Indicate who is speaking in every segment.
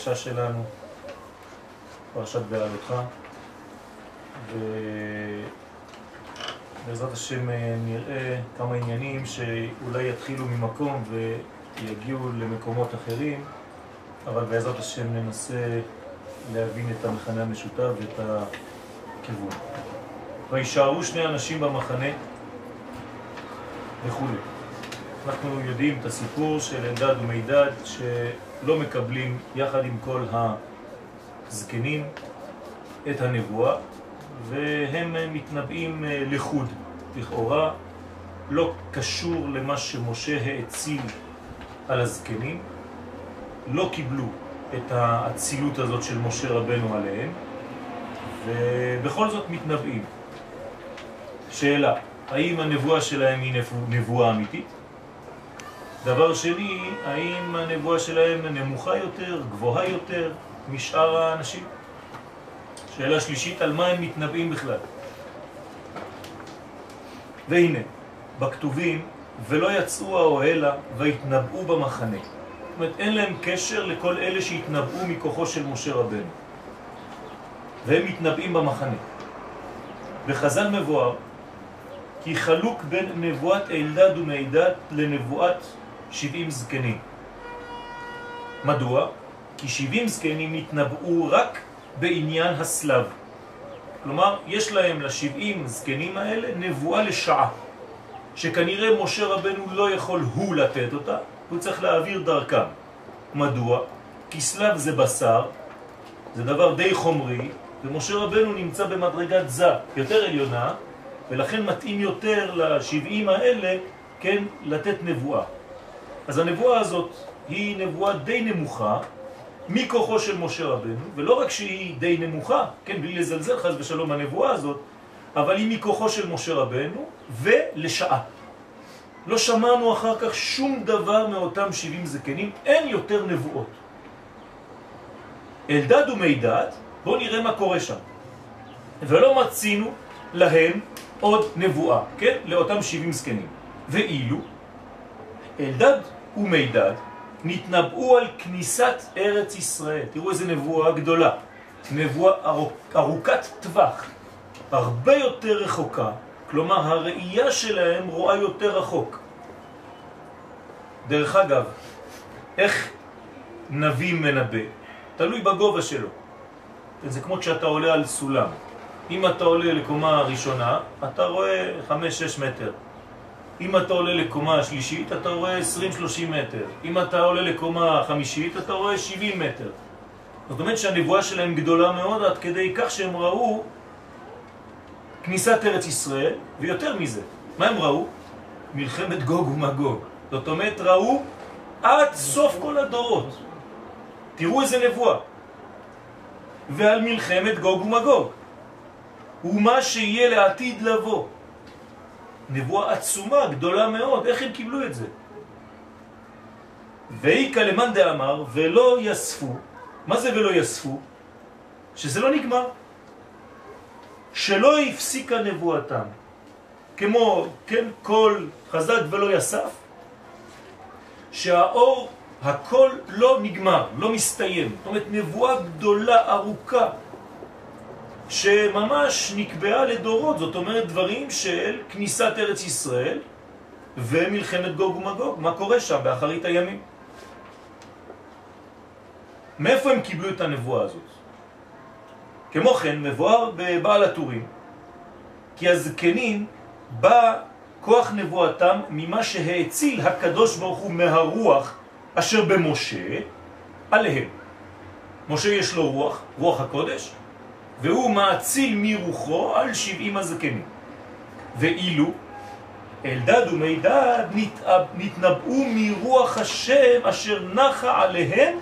Speaker 1: בפרשה שלנו, פרשת בעלותך, ובעזרת השם אה, נראה כמה עניינים שאולי יתחילו ממקום ויגיעו למקומות אחרים, אבל בעזרת השם ננסה להבין את המחנה המשותף ואת הכיוון. וישארו שני אנשים במחנה וכו'. אנחנו יודעים את הסיפור של אלדד ומידד שלא מקבלים יחד עם כל הזקנים את הנבואה והם מתנבאים לחוד לכאורה לא קשור למה שמשה האציל על הזקנים לא קיבלו את האצילות הזאת של משה רבנו עליהם ובכל זאת מתנבאים שאלה, האם הנבואה שלהם היא נבואה אמיתית? דבר שני, האם הנבואה שלהם נמוכה יותר, גבוהה יותר משאר האנשים? שאלה שלישית, על מה הם מתנבאים בכלל? והנה, בכתובים, ולא יצאו האוהלה והתנבאו במחנה. זאת אומרת, אין להם קשר לכל אלה שהתנבאו מכוחו של משה רבנו. והם מתנבאים במחנה. בחז"ל מבואר כי חלוק בין נבואת אלדד ומידד לנבואת 70 זקנים. מדוע? כי 70 זקנים התנבאו רק בעניין הסלב. כלומר, יש להם ל-70 זקנים האלה נבואה לשעה, שכנראה משה רבנו לא יכול הוא לתת אותה, הוא צריך להעביר דרכם. מדוע? כי סלב זה בשר, זה דבר די חומרי, ומשה רבנו נמצא במדרגת זה יותר עליונה, ולכן מתאים יותר ל-70 האלה, כן, לתת נבואה. אז הנבואה הזאת היא נבואה די נמוכה מכוחו של משה רבנו, ולא רק שהיא די נמוכה, כן, בלי לזלזל חס ושלום הנבואה הזאת, אבל היא מכוחו של משה רבנו ולשעה. לא שמענו אחר כך שום דבר מאותם 70 זקנים, אין יותר נבואות. אלדד ומידד, בואו נראה מה קורה שם. ולא מצינו להם עוד נבואה, כן? לאותם 70 זקנים. ואילו אלדד ומידד נתנבאו על כניסת ארץ ישראל. תראו איזה נבואה גדולה. נבואה ארוכ, ארוכת טווח, הרבה יותר רחוקה, כלומר הראייה שלהם רואה יותר רחוק. דרך אגב, איך נביא מנבא? תלוי בגובה שלו. זה כמו כשאתה עולה על סולם. אם אתה עולה לקומה ראשונה, אתה רואה 5-6 מטר. אם אתה עולה לקומה שלישית, אתה רואה 20-30 מטר. אם אתה עולה לקומה חמישית, אתה רואה 70 מטר. זאת אומרת שהנבואה שלהם גדולה מאוד עד כדי כך שהם ראו כניסת ארץ ישראל, ויותר מזה. מה הם ראו? מלחמת גוג ומגוג. זאת אומרת, ראו עד סוף כל הדורות. תראו איזה נבואה. ועל מלחמת גוג ומגוג. ומה שיהיה לעתיד לבוא. נבואה עצומה, גדולה מאוד, איך הם קיבלו את זה? ואיקה למאן דאמר, ולא יספו, מה זה ולא יספו? שזה לא נגמר. שלא הפסיקה נבואתם. כמו, כן, כל חזק ולא יסף, שהאור, הכל לא נגמר, לא מסתיים. זאת אומרת, נבואה גדולה, ארוכה, שממש נקבעה לדורות, זאת אומרת דברים של כניסת ארץ ישראל ומלחמת גוג ומגוג, מה קורה שם באחרית הימים. מאיפה הם קיבלו את הנבואה הזאת? כמו כן, מבואר בבעל הטורים, כי הזקנים בא כוח נבואתם ממה שהאציל הקדוש ברוך הוא מהרוח אשר במשה עליהם. משה יש לו רוח, רוח הקודש, והוא מאציל מרוחו על שבעים הזקנים. ואילו אלדד ומידד נתנבאו מרוח השם אשר נחה עליהם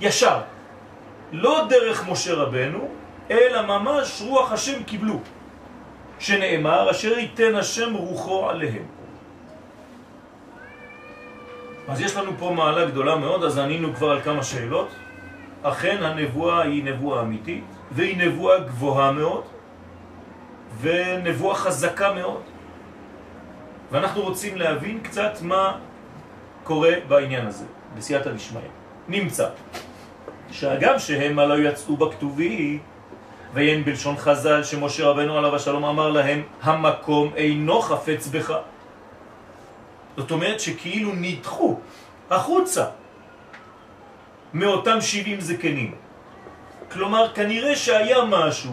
Speaker 1: ישר. לא דרך משה רבנו, אלא ממש רוח השם קיבלו, שנאמר אשר ייתן השם רוחו עליהם. אז יש לנו פה מעלה גדולה מאוד, אז ענינו כבר על כמה שאלות. אכן הנבואה היא נבואה אמיתית, והיא נבואה גבוהה מאוד, ונבואה חזקה מאוד. ואנחנו רוצים להבין קצת מה קורה בעניין הזה, בסייעתא דשמיא? נמצא שאגם שהם לא יצאו בכתובי ואין בלשון חז"ל שמשה רבנו עליו השלום אמר להם המקום אינו חפץ בך זאת אומרת שכאילו נדחו החוצה מאותם 70 זקנים כלומר כנראה שהיה משהו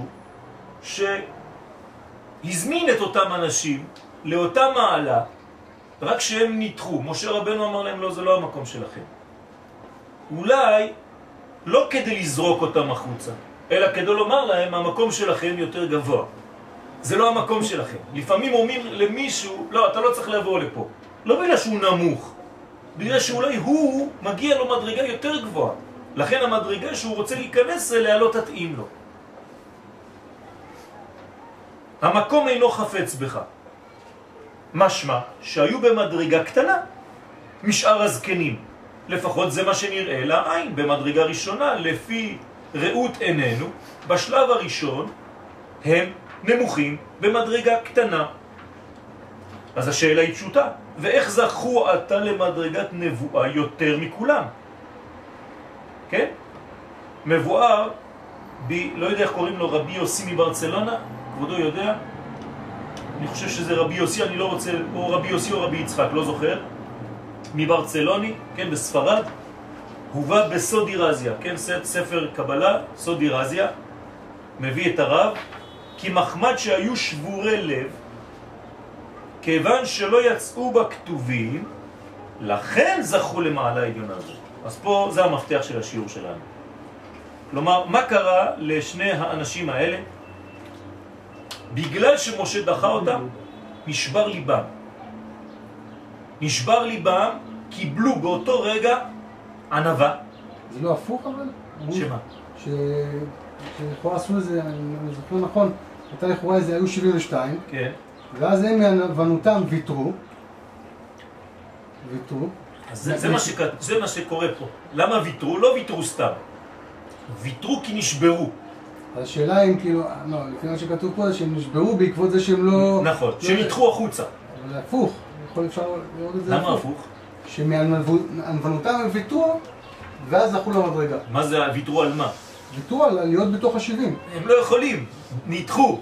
Speaker 1: שהזמין את אותם אנשים לאותה מעלה רק שהם נדחו. משה רבנו אמר להם לא, זה לא המקום שלכם. אולי לא כדי לזרוק אותם החוצה, אלא כדי לומר להם, המקום שלכם יותר גבוה. זה לא המקום שלכם. לפעמים אומרים למישהו, לא, אתה לא צריך לבוא לפה. לא בגלל שהוא נמוך, בגלל שאולי הוא מגיע לו מדרגה יותר גבוהה. לכן המדרגה שהוא רוצה להיכנס אליה לא תתאים לו. המקום אינו חפץ בך. משמע שהיו במדרגה קטנה משאר הזקנים. לפחות זה מה שנראה לעין במדרגה ראשונה, לפי ראות עינינו, בשלב הראשון הם נמוכים במדרגה קטנה. אז השאלה היא פשוטה, ואיך זכו אתה למדרגת נבואה יותר מכולם? כן? מבואר, ב, לא יודע איך קוראים לו, רבי יוסי מברצלונה, כבודו יודע? אני חושב שזה רבי יוסי, אני לא רוצה, או רבי יוסי או רבי יצחק, לא זוכר, מברצלוני, כן, בספרד, הובא בסודי רזיה, כן, ספר קבלה, סודי רזיה, מביא את הרב, כי מחמד שהיו שבורי לב, כיוון שלא יצאו בכתובים, לכן זכו למעלה עליונה הזאת. אז פה זה המפתח של השיעור שלנו. כלומר, מה קרה לשני האנשים האלה? בגלל שמשה דחה אותם, נשבר ליבם. נשבר ליבם, קיבלו באותו רגע ענבה.
Speaker 2: זה לא הפוך אבל?
Speaker 1: שמה?
Speaker 2: שלכאורה עשו איזה, אני זוכר נכון, הייתה לכאורה איזה, היו 72,
Speaker 1: כן.
Speaker 2: ואז הם מענוונותם ויתרו, ויתרו.
Speaker 1: זה, זה, מה שק... זה מה שקורה פה. למה ויתרו? לא ויתרו סתם. ויתרו כי נשברו.
Speaker 2: השאלה אם כאילו, לא, לפי מה שכתוב פה זה שהם נשברו בעקבות זה שהם לא...
Speaker 1: נכון,
Speaker 2: לא
Speaker 1: שהם נדחו החוצה.
Speaker 2: זה הפוך, יכול אפשר לראות את זה
Speaker 1: למה הפוך?
Speaker 2: שמענוונותם הם ויתרו, ואז זכו למדרגה.
Speaker 1: מה זה ויתרו על מה?
Speaker 2: ויתרו על להיות בתוך השבעים.
Speaker 1: הם לא יכולים, נדחו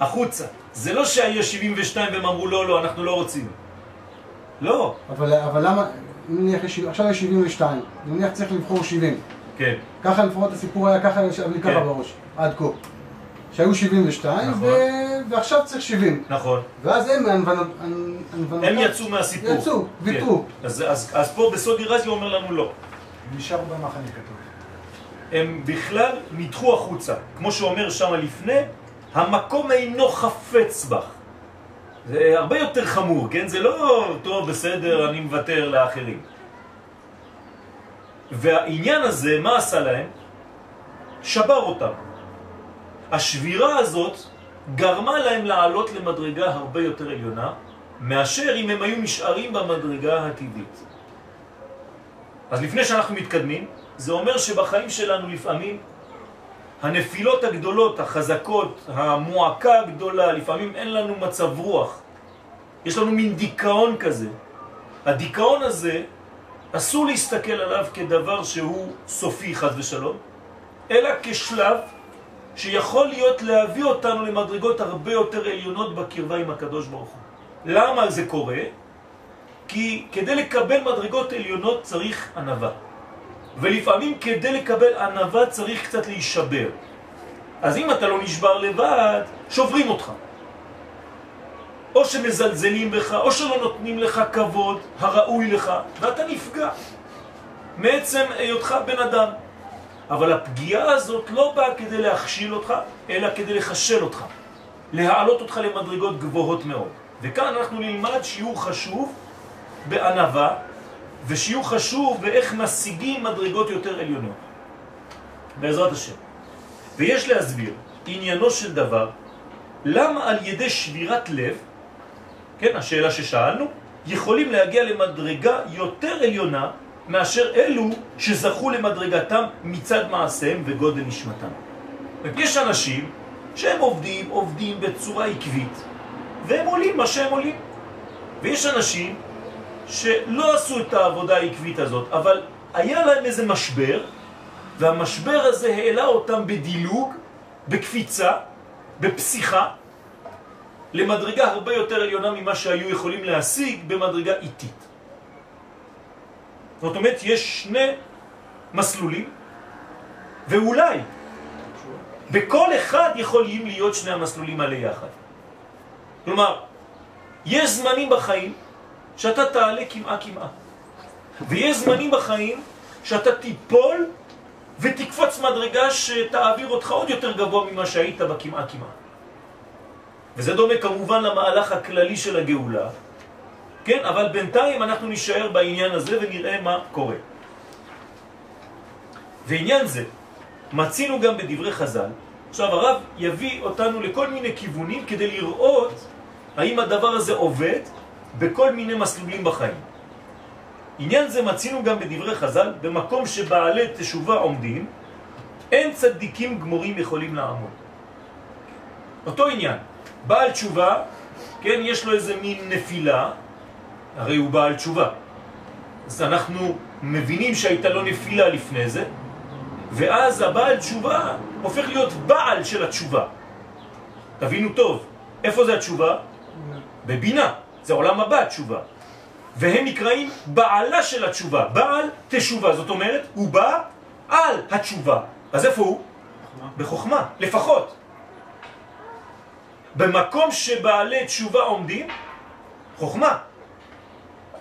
Speaker 1: החוצה. זה לא שהיה 72 והם אמרו לא, לא, אנחנו לא רוצים. לא.
Speaker 2: אבל, אבל למה, נניח עכשיו יש 72, נניח צריך לבחור 70.
Speaker 1: כן.
Speaker 2: ככה לפחות הסיפור היה ככה, ישב לי ככה
Speaker 1: כן.
Speaker 2: בראש, עד כה. שהיו 72,
Speaker 1: נכון.
Speaker 2: ו... ועכשיו צריך 70.
Speaker 1: נכון.
Speaker 2: ואז הם, הענוונותם-
Speaker 1: הם יצאו מהסיפור.
Speaker 2: יצאו, ויתרו.
Speaker 1: כן. אז, אז, אז פה בסודי רזי אומר לנו לא.
Speaker 3: נשארו במחנה כתוב.
Speaker 1: הם בכלל נדחו החוצה. כמו שאומר שם לפני, המקום אינו חפץ בך. זה הרבה יותר חמור, כן? זה לא, טוב, בסדר, אני מוותר לאחרים. והעניין הזה, מה עשה להם? שבר אותם. השבירה הזאת גרמה להם לעלות למדרגה הרבה יותר עליונה, מאשר אם הם היו נשארים במדרגה הטבעית. אז לפני שאנחנו מתקדמים, זה אומר שבחיים שלנו לפעמים הנפילות הגדולות, החזקות, המועקה הגדולה, לפעמים אין לנו מצב רוח. יש לנו מין דיכאון כזה. הדיכאון הזה, אסור להסתכל עליו כדבר שהוא סופי חז ושלום, אלא כשלב שיכול להיות להביא אותנו למדרגות הרבה יותר עליונות בקרבה עם הקדוש ברוך הוא. למה זה קורה? כי כדי לקבל מדרגות עליונות צריך ענבה. ולפעמים כדי לקבל ענבה צריך קצת להישבר. אז אם אתה לא נשבר לבד, שוברים אותך. או שמזלזלים בך, או שלא נותנים לך כבוד הראוי לך, ואתה נפגע מעצם היותך בן אדם. אבל הפגיעה הזאת לא באה כדי להכשיל אותך, אלא כדי לחשל אותך, להעלות אותך למדרגות גבוהות מאוד. וכאן אנחנו נלמד שיעור חשוב בענבה, ושיעור חשוב באיך משיגים מדרגות יותר עליונות. בעזרת השם. ויש להסביר עניינו של דבר, למה על ידי שבירת לב, כן, השאלה ששאלנו, יכולים להגיע למדרגה יותר עליונה מאשר אלו שזכו למדרגתם מצד מעשיהם וגודל נשמתם. יש אנשים שהם עובדים, עובדים בצורה עקבית, והם עולים מה שהם עולים. ויש אנשים שלא עשו את העבודה העקבית הזאת, אבל היה להם איזה משבר, והמשבר הזה העלה אותם בדילוג, בקפיצה, בפסיכה, למדרגה הרבה יותר עליונה ממה שהיו יכולים להשיג במדרגה איטית. זאת אומרת, יש שני מסלולים, ואולי בכל אחד יכולים להיות שני המסלולים האלה יחד. כלומר, יש זמנים בחיים שאתה תעלה כמעה כמעה, ויש זמנים בחיים שאתה תיפול ותקפוץ מדרגה שתעביר אותך עוד יותר גבוה ממה שהיית בכמעה כמעה. וזה דומה כמובן למהלך הכללי של הגאולה, כן? אבל בינתיים אנחנו נשאר בעניין הזה ונראה מה קורה. ועניין זה מצינו גם בדברי חז"ל. עכשיו הרב יביא אותנו לכל מיני כיוונים כדי לראות האם הדבר הזה עובד בכל מיני מסלולים בחיים. עניין זה מצינו גם בדברי חז"ל, במקום שבעלי תשובה עומדים, אין צדיקים גמורים יכולים לעמוד. אותו עניין, בעל תשובה, כן, יש לו איזה מין נפילה, הרי הוא בעל תשובה. אז אנחנו מבינים שהייתה לו נפילה לפני זה, ואז הבעל תשובה הופך להיות בעל של התשובה. תבינו טוב, איפה זה התשובה? בבינה, זה עולם הבא תשובה. והם נקראים בעלה של התשובה, בעל תשובה, זאת אומרת, הוא בא על התשובה. אז איפה הוא? בחוכמה, לפחות. במקום שבעלי תשובה עומדים, חוכמה.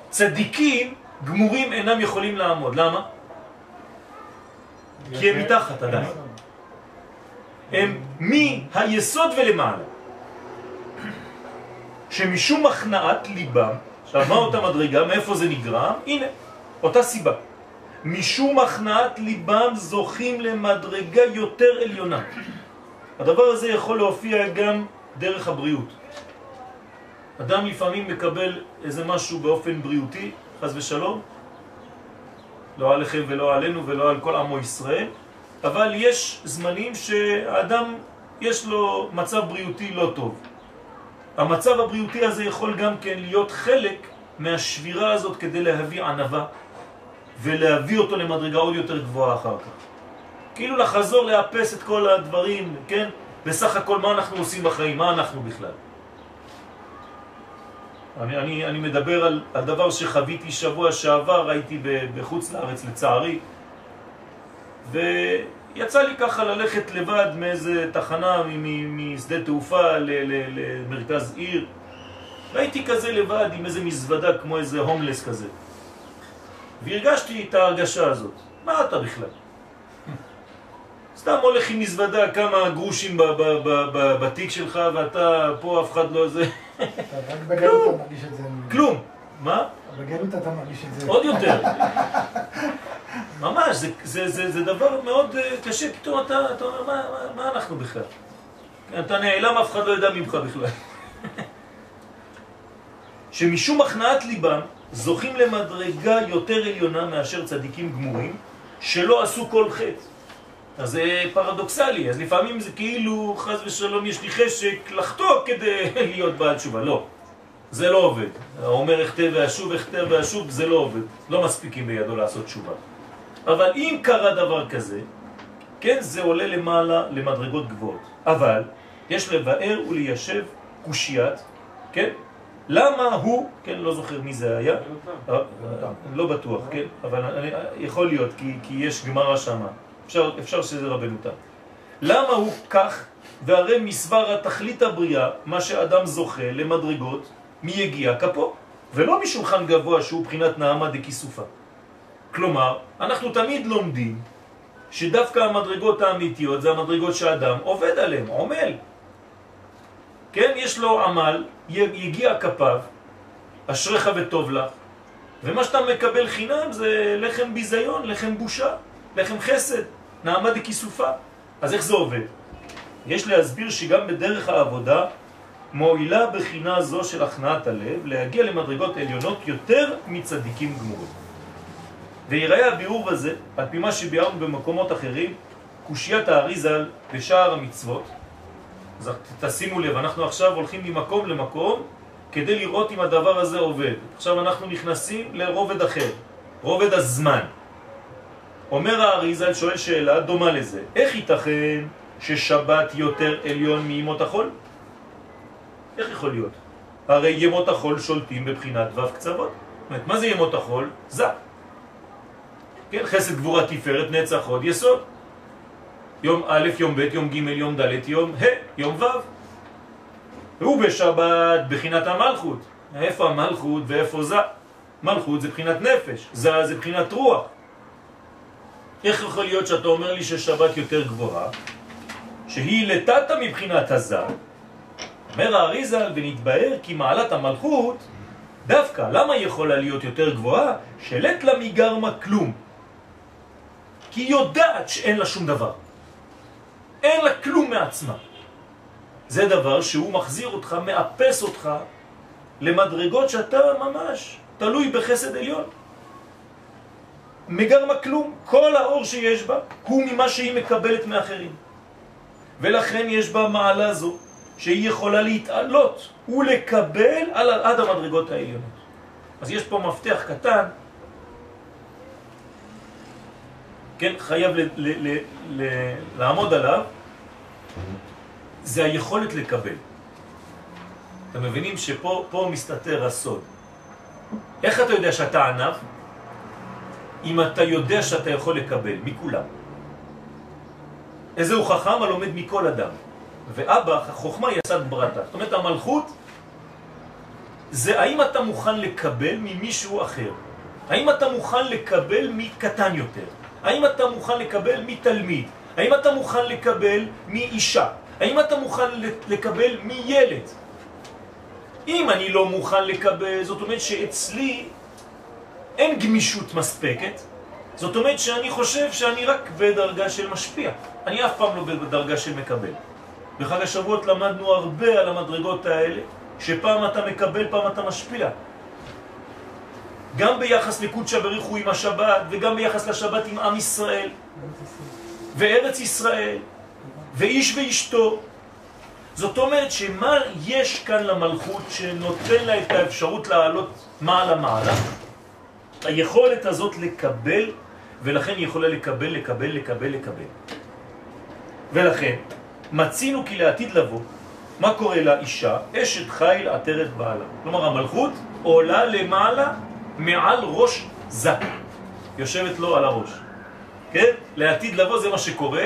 Speaker 1: צדיקים גמורים אינם יכולים לעמוד. למה? כי הם מתחת עדיין. הם מהיסוד ולמעלה. שמשום הכנעת ליבם, עכשיו מה אותה מדרגה, מאיפה זה נגרם? הנה, אותה סיבה. משום הכנעת ליבם זוכים למדרגה יותר עליונה. הדבר הזה יכול להופיע גם דרך הבריאות. אדם לפעמים מקבל איזה משהו באופן בריאותי, חז ושלום, לא עליכם ולא עלינו ולא על כל עמו ישראל, אבל יש זמנים שהאדם יש לו מצב בריאותי לא טוב. המצב הבריאותי הזה יכול גם כן להיות חלק מהשבירה הזאת כדי להביא ענבה ולהביא אותו למדרגה עוד יותר גבוהה אחר כך. כאילו לחזור לאפס את כל הדברים, כן? בסך הכל מה אנחנו עושים בחיים, מה אנחנו בכלל. אני, אני, אני מדבר על, על דבר שחוויתי שבוע שעבר, הייתי בחוץ לארץ לצערי, ויצא לי ככה ללכת לבד מאיזה תחנה משדה תעופה למרכז עיר, והייתי כזה לבד עם איזה מזוודה כמו איזה הומלס כזה. והרגשתי את ההרגשה הזאת. מה אתה בכלל? סתם הולך עם מזוודה כמה גרושים בתיק שלך ואתה פה אף אחד לא זה...
Speaker 3: רק בגלות אתה מרגיש את זה.
Speaker 1: כלום. מה?
Speaker 3: בגלות אתה מרגיש את זה.
Speaker 1: עוד יותר. ממש, זה, זה, זה, זה דבר מאוד אה, קשה, פתאום אתה, אתה אומר, מה, מה, מה אנחנו בכלל? אתה נעלם, אף אחד לא יודע ממך בכלל. שמשום הכנעת ליבם זוכים למדרגה יותר עליונה מאשר צדיקים גמורים שלא עשו כל חטא. אז זה פרדוקסלי, אז לפעמים זה כאילו חז ושלום יש לי חשק לחטוא כדי להיות בעל תשובה, לא, זה לא עובד. אומר אכתב ואשוב, אכתב ואשוב, זה לא עובד, לא מספיקים בידו לעשות תשובה. אבל אם קרה דבר כזה, כן, זה עולה למעלה למדרגות גבוהות. אבל יש לבאר וליישב קושיית, כן? למה הוא, כן, לא זוכר מי זה היה, אה, לא בטוח, כן, אבל יכול להיות, כי, יש גמרא שמה. אפשר, שזה רבנו תם. למה הוא כך, והרי מסבר התכלית הבריאה, מה שאדם זוכה למדרגות, מי יגיע כפו, ולא משולחן גבוה שהוא בחינת נעמה דכיסופה. כלומר, אנחנו תמיד לומדים שדווקא המדרגות האמיתיות זה המדרגות שאדם עובד עליהן, עומל. כן, יש לו עמל, יגיע כפיו, אשריך וטוב לך, ומה שאתה מקבל חינם זה לחם ביזיון, לחם בושה. לחם חסד, נעמה דכיסופה. אז איך זה עובד? יש להסביר שגם בדרך העבודה מועילה בחינה זו של הכנעת הלב להגיע למדרגות עליונות יותר מצדיקים גמורים. ויראה הביאור הזה, על פי מה שביארנו במקומות אחרים, קושיית האריזל ושער המצוות. אז תשימו לב, אנחנו עכשיו הולכים ממקום למקום כדי לראות אם הדבר הזה עובד. עכשיו אנחנו נכנסים לרובד אחר, רובד הזמן. אומר האריזל, שואל שאלה דומה לזה, איך ייתכן ששבת יותר עליון מימות החול? איך יכול להיות? הרי ימות החול שולטים בבחינת ו' קצוות. אומרת, מה זה ימות החול? זה. כן, חסד גבורה תפארת נצח עוד יסוד. יום א', יום ב', יום ג', יום ד', יום ה', יום ו'. והוא בשבת בחינת המלכות. איפה המלכות ואיפה זה? מלכות זה בחינת נפש, זה זה בחינת רוח. איך יכול להיות שאתה אומר לי ששבת יותר גבוהה, שהיא לטאטה מבחינת הזה? אומר האריזל, ונתבהר כי מעלת המלכות, דווקא, למה יכולה להיות יותר גבוהה? שלט לה מגרמה כלום. כי היא יודעת שאין לה שום דבר. אין לה כלום מעצמה. זה דבר שהוא מחזיר אותך, מאפס אותך למדרגות שאתה ממש תלוי בחסד עליון. מגרמה כלום, כל האור שיש בה הוא ממה שהיא מקבלת מאחרים. ולכן יש בה מעלה זו שהיא יכולה להתעלות ולקבל על, עד המדרגות העליונות. אז יש פה מפתח קטן, כן, חייב ל, ל, ל, ל, לעמוד עליו, זה היכולת לקבל. אתם מבינים שפה מסתתר הסוד. איך אתה יודע שאתה ענב? אם אתה יודע שאתה יכול לקבל, מכולם. איזה הוא חכם הלומד מכל אדם. ואבא, החוכמה יסד ברתה. זאת אומרת, המלכות זה האם אתה מוכן לקבל ממישהו אחר. האם אתה מוכן לקבל מקטן יותר. האם אתה מוכן לקבל מתלמיד. האם אתה מוכן לקבל מאישה. האם אתה מוכן לקבל מילד. אם אני לא מוכן לקבל, זאת אומרת שאצלי אין גמישות מספקת, זאת אומרת שאני חושב שאני רק בדרגה של משפיע. אני אף פעם לא בדרגה של מקבל. בחג השבועות למדנו הרבה על המדרגות האלה, שפעם אתה מקבל, פעם אתה משפיע. גם ביחס לקודשא בריחו עם השבת, וגם ביחס לשבת עם עם ישראל, וארץ ישראל, ואיש ואשתו. זאת אומרת שמה יש כאן למלכות שנותן לה את האפשרות לעלות מעלה מעלה? היכולת הזאת לקבל, ולכן היא יכולה לקבל, לקבל, לקבל, לקבל. ולכן, מצינו כי לעתיד לבוא, מה קורה לאישה? אשת חיל עטרת בעלה. כלומר, המלכות עולה למעלה מעל ראש זק. יושבת לו על הראש. כן? לעתיד לבוא זה מה שקורה.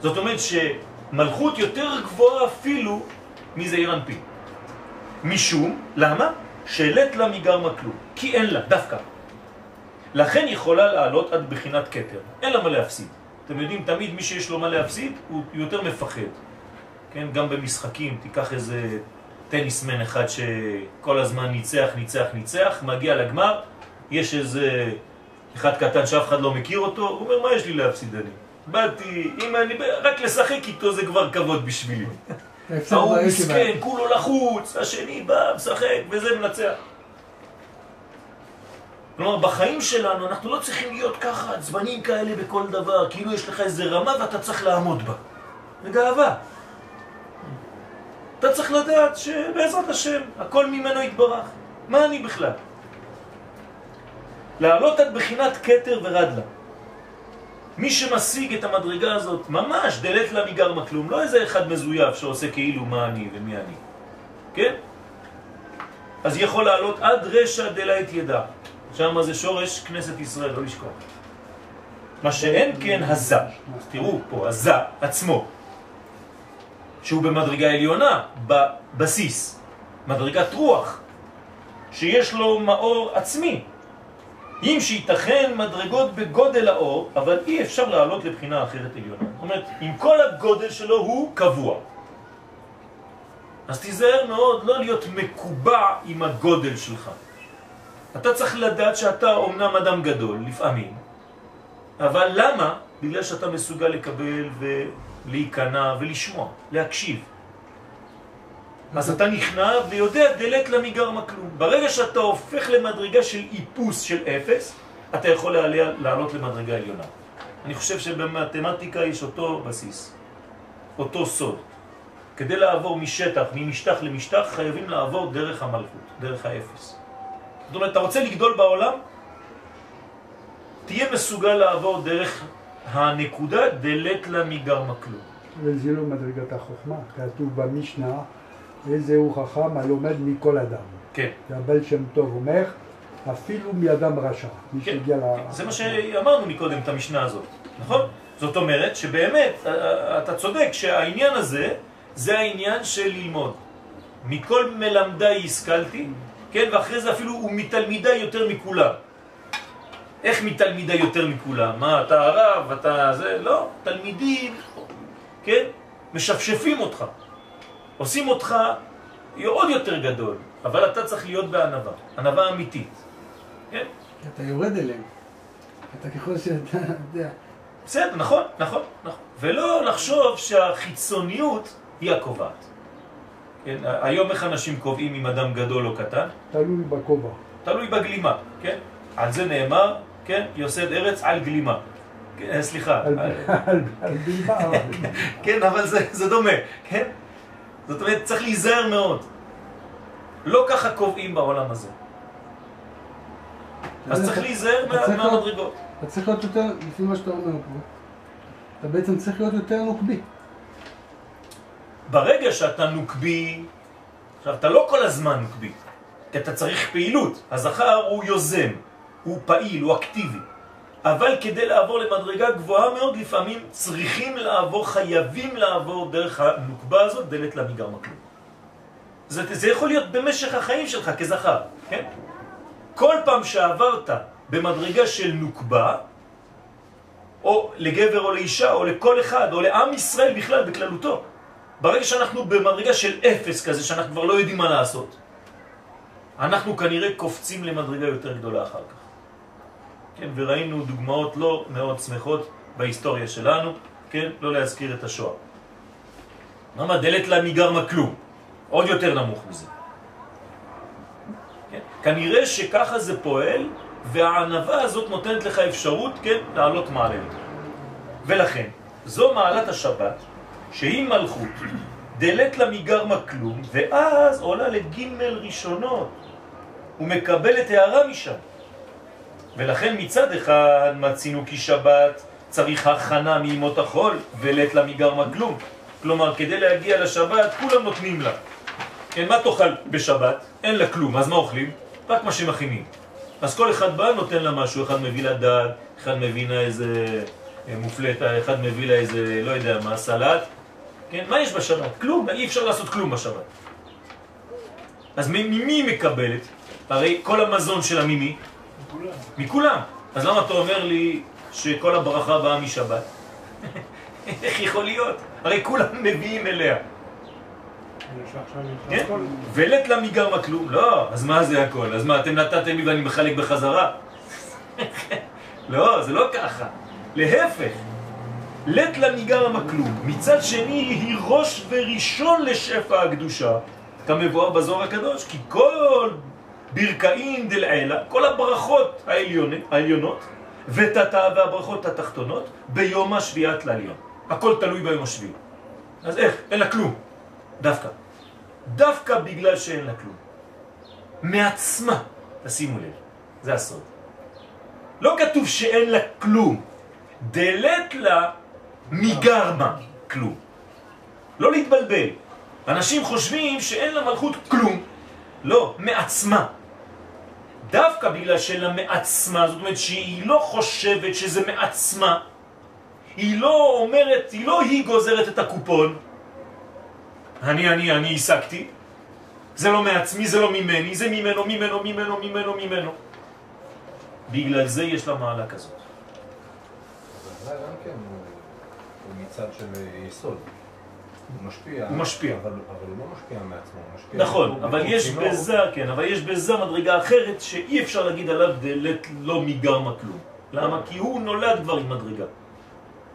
Speaker 1: זאת אומרת שמלכות יותר גבוהה אפילו מזעיר אנפין. משום, למה? שלט לה מגרמה כלום. כי אין לה, דווקא. לכן יכולה לעלות עד בחינת קטר. אין לה מה להפסיד. אתם יודעים, תמיד מי שיש לו מה להפסיד, הוא יותר מפחד. כן, גם במשחקים, תיקח איזה טניסמן אחד שכל הזמן ניצח, ניצח, ניצח, מגיע לגמר, יש איזה אחד קטן שאף אחד לא מכיר אותו, הוא אומר, מה יש לי להפסיד אני? באתי, אם אני, רק לשחק איתו זה כבר כבוד בשבילי. ההוא מסכן, כולו לחוץ, השני בא, משחק, וזה מנצח. כלומר, בחיים שלנו אנחנו לא צריכים להיות ככה עצבנים כאלה בכל דבר, כאילו יש לך איזה רמה ואתה צריך לעמוד בה. זה גאווה. אתה צריך לדעת שבעזרת השם, הכל ממנו יתברך. מה אני בכלל? לעלות עד בחינת קטר ורדלה. מי שמשיג את המדרגה הזאת, ממש דלת לה מגרמה כלום, לא איזה אחד מזויף שעושה כאילו מה אני ומי אני, כן? אז יכול לעלות עד רשע דלה את ידע. שם זה שורש כנסת ישראל, לא לשכוח. מה שאין כן הזה, תראו פה, הזה עצמו, שהוא במדרגה עליונה, בבסיס, מדרגת רוח, שיש לו מאור עצמי. אם שייתכן מדרגות בגודל האור, אבל אי אפשר לעלות לבחינה אחרת עליונה. זאת אומרת, עם כל הגודל שלו הוא קבוע. אז תיזהר מאוד לא להיות מקובע עם הגודל שלך. אתה צריך לדעת שאתה אומנם אדם גדול, לפעמים, אבל למה? בגלל שאתה מסוגל לקבל ולהיכנע ולשמוע, להקשיב. אז אתה נכנע ויודע דלת למגרמה כלום. ברגע שאתה הופך למדרגה של איפוס של אפס, אתה יכול לעלה, לעלות למדרגה עליונה. אני חושב שבמתמטיקה יש אותו בסיס, אותו סוד. כדי לעבור משטח, ממשטח למשטח, חייבים לעבור דרך המלכות, דרך האפס. זאת אומרת, אתה רוצה לגדול בעולם? תהיה מסוגל לעבור דרך הנקודה דלת לה מגרמה כלום.
Speaker 4: וזה לא מדרגת החוכמה, כתוב במשנה, איזהו חכם הלומד מכל אדם.
Speaker 1: כן.
Speaker 4: והבעל שם טוב אומר, אפילו מאדם רשע.
Speaker 1: כן,
Speaker 4: שהגיע ל...
Speaker 1: זה מה שאמרנו מקודם, את המשנה הזאת, נכון? זאת אומרת שבאמת, אתה צודק שהעניין הזה, זה העניין של ללמוד. מכל מלמדיי השכלתי, כן, ואחרי זה אפילו הוא מתלמידיי יותר מכולם. איך מתלמידיי יותר מכולם? מה, אתה הרב, אתה זה? לא, תלמידים, כן, משפשפים אותך, עושים אותך עוד יותר גדול, אבל אתה צריך להיות בענבה, ענבה אמיתית, כן?
Speaker 2: אתה יורד אליהם. אתה ככל שאתה יודע.
Speaker 1: בסדר, נכון, נכון, נכון. ולא לחשוב שהחיצוניות היא הקובעת. כן? היום איך אנשים קובעים אם אדם גדול או קטן?
Speaker 4: תלוי בכובע.
Speaker 1: תלוי בגלימה, כן? על זה נאמר, כן? יוסד ארץ על גלימה. אה, סליחה.
Speaker 4: על- אבל-
Speaker 1: כן, אבל זה, זה דומה, כן? זאת אומרת, צריך להיזהר מאוד. לא ככה קובעים בעולם הזה. אז צריך להיזהר מהמדרגות.
Speaker 2: אתה צריך להיות יותר, לפי מה שאתה אומר פה, אתה בעצם צריך להיות יותר נוקבי.
Speaker 1: ברגע שאתה נוקבי, עכשיו אתה לא כל הזמן נוקבי, כי אתה צריך פעילות. הזכר הוא יוזם, הוא פעיל, הוא אקטיבי. אבל כדי לעבור למדרגה גבוהה מאוד, לפעמים צריכים לעבור, חייבים לעבור דרך הנוקבה הזאת, דלת למגרמה כלום. זה, זה יכול להיות במשך החיים שלך כזכר, כן? כל פעם שעברת במדרגה של נוקבה, או לגבר או לאישה, או לכל אחד, או לעם ישראל בכלל, בכללותו, ברגע שאנחנו במדרגה של אפס כזה, שאנחנו כבר לא יודעים מה לעשות, אנחנו כנראה קופצים למדרגה יותר גדולה אחר כך. כן, וראינו דוגמאות לא מאוד שמחות בהיסטוריה שלנו, כן, לא להזכיר את השואה. למה דלת לה מגרמה כלום, עוד יותר נמוך מזה. כן? כנראה שככה זה פועל, והענבה הזאת נותנת לך אפשרות, כן, לעלות מעלה יותר. ולכן, זו מעלת השבת, שהיא מלכות, דלת לה מגרמה כלום, ואז עולה לגימל ראשונות, ומקבלת הערה משם. ולכן מצד אחד מצינו כי שבת צריך הכנה מימות החול, ולת לה מגרמה כלום. כלומר, כדי להגיע לשבת, כולם נותנים לה. כן, מה תאכל בשבת? אין לה כלום, אז מה אוכלים? רק מה שמכינים. אז כל אחד בא, נותן לה משהו, אחד מביא לה דג, אחד מביא לה איזה אה, מופלטה, אחד מביא לה איזה, לא יודע מה, סלט. כן, מה יש בשבת? כלום, אי אפשר לעשות כלום בשבת. אז ממי מקבלת? הרי כל המזון שלה ממי? מכולם. אז למה אתה אומר לי שכל הברכה באה משבת? איך יכול להיות? הרי כולם מביאים אליה. כן? ולת לה מגרמה כלום? לא, אז מה זה הכל? אז מה, אתם נתתם לי ואני מחלק בחזרה? לא, זה לא ככה. להפך. לת לה מגרמה כלום. מצד שני, היא ראש וראשון לשפע הקדושה, כמבואר בזוהר הקדוש, כי כל ברכאים דלעילה, כל הברכות העליונות, העליונות ותתה והברכות התחתונות, ביום השביעת לעליון. הכל תלוי ביום השביעי. אז איך? אין לה כלום. דווקא. דווקא בגלל שאין לה כלום. מעצמה, תשימו לב, זה הסוד. לא כתוב שאין לה כלום, דלת לה מגרמה כלום. לא להתבלבל. אנשים חושבים שאין לה מלכות כלום. לא, מעצמה. דווקא בגלל שאין לה מעצמה, זאת אומרת שהיא לא חושבת שזה מעצמה, היא לא אומרת, היא לא היא גוזרת את הקופון, אני, אני, אני השגתי, זה לא מעצמי, זה לא ממני, זה ממנו, ממנו, ממנו, ממנו, ממנו. בגלל זה יש לה מעלה כזאת.
Speaker 5: אבל גם כן הוא מצד של יסוד. הוא משפיע.
Speaker 1: הוא משפיע.
Speaker 5: אבל אבל הוא לא משפיע מעצמו, הוא משפיע.
Speaker 1: נכון,
Speaker 5: הוא-
Speaker 1: אבל
Speaker 5: הוא
Speaker 1: יש. בזה, כן, אבל יש בזה מדרגה אחרת שאי אפשר להגיד עליו דלת לא מגרמה כלום. למה? כי הוא נולד כבר עם מדרגה.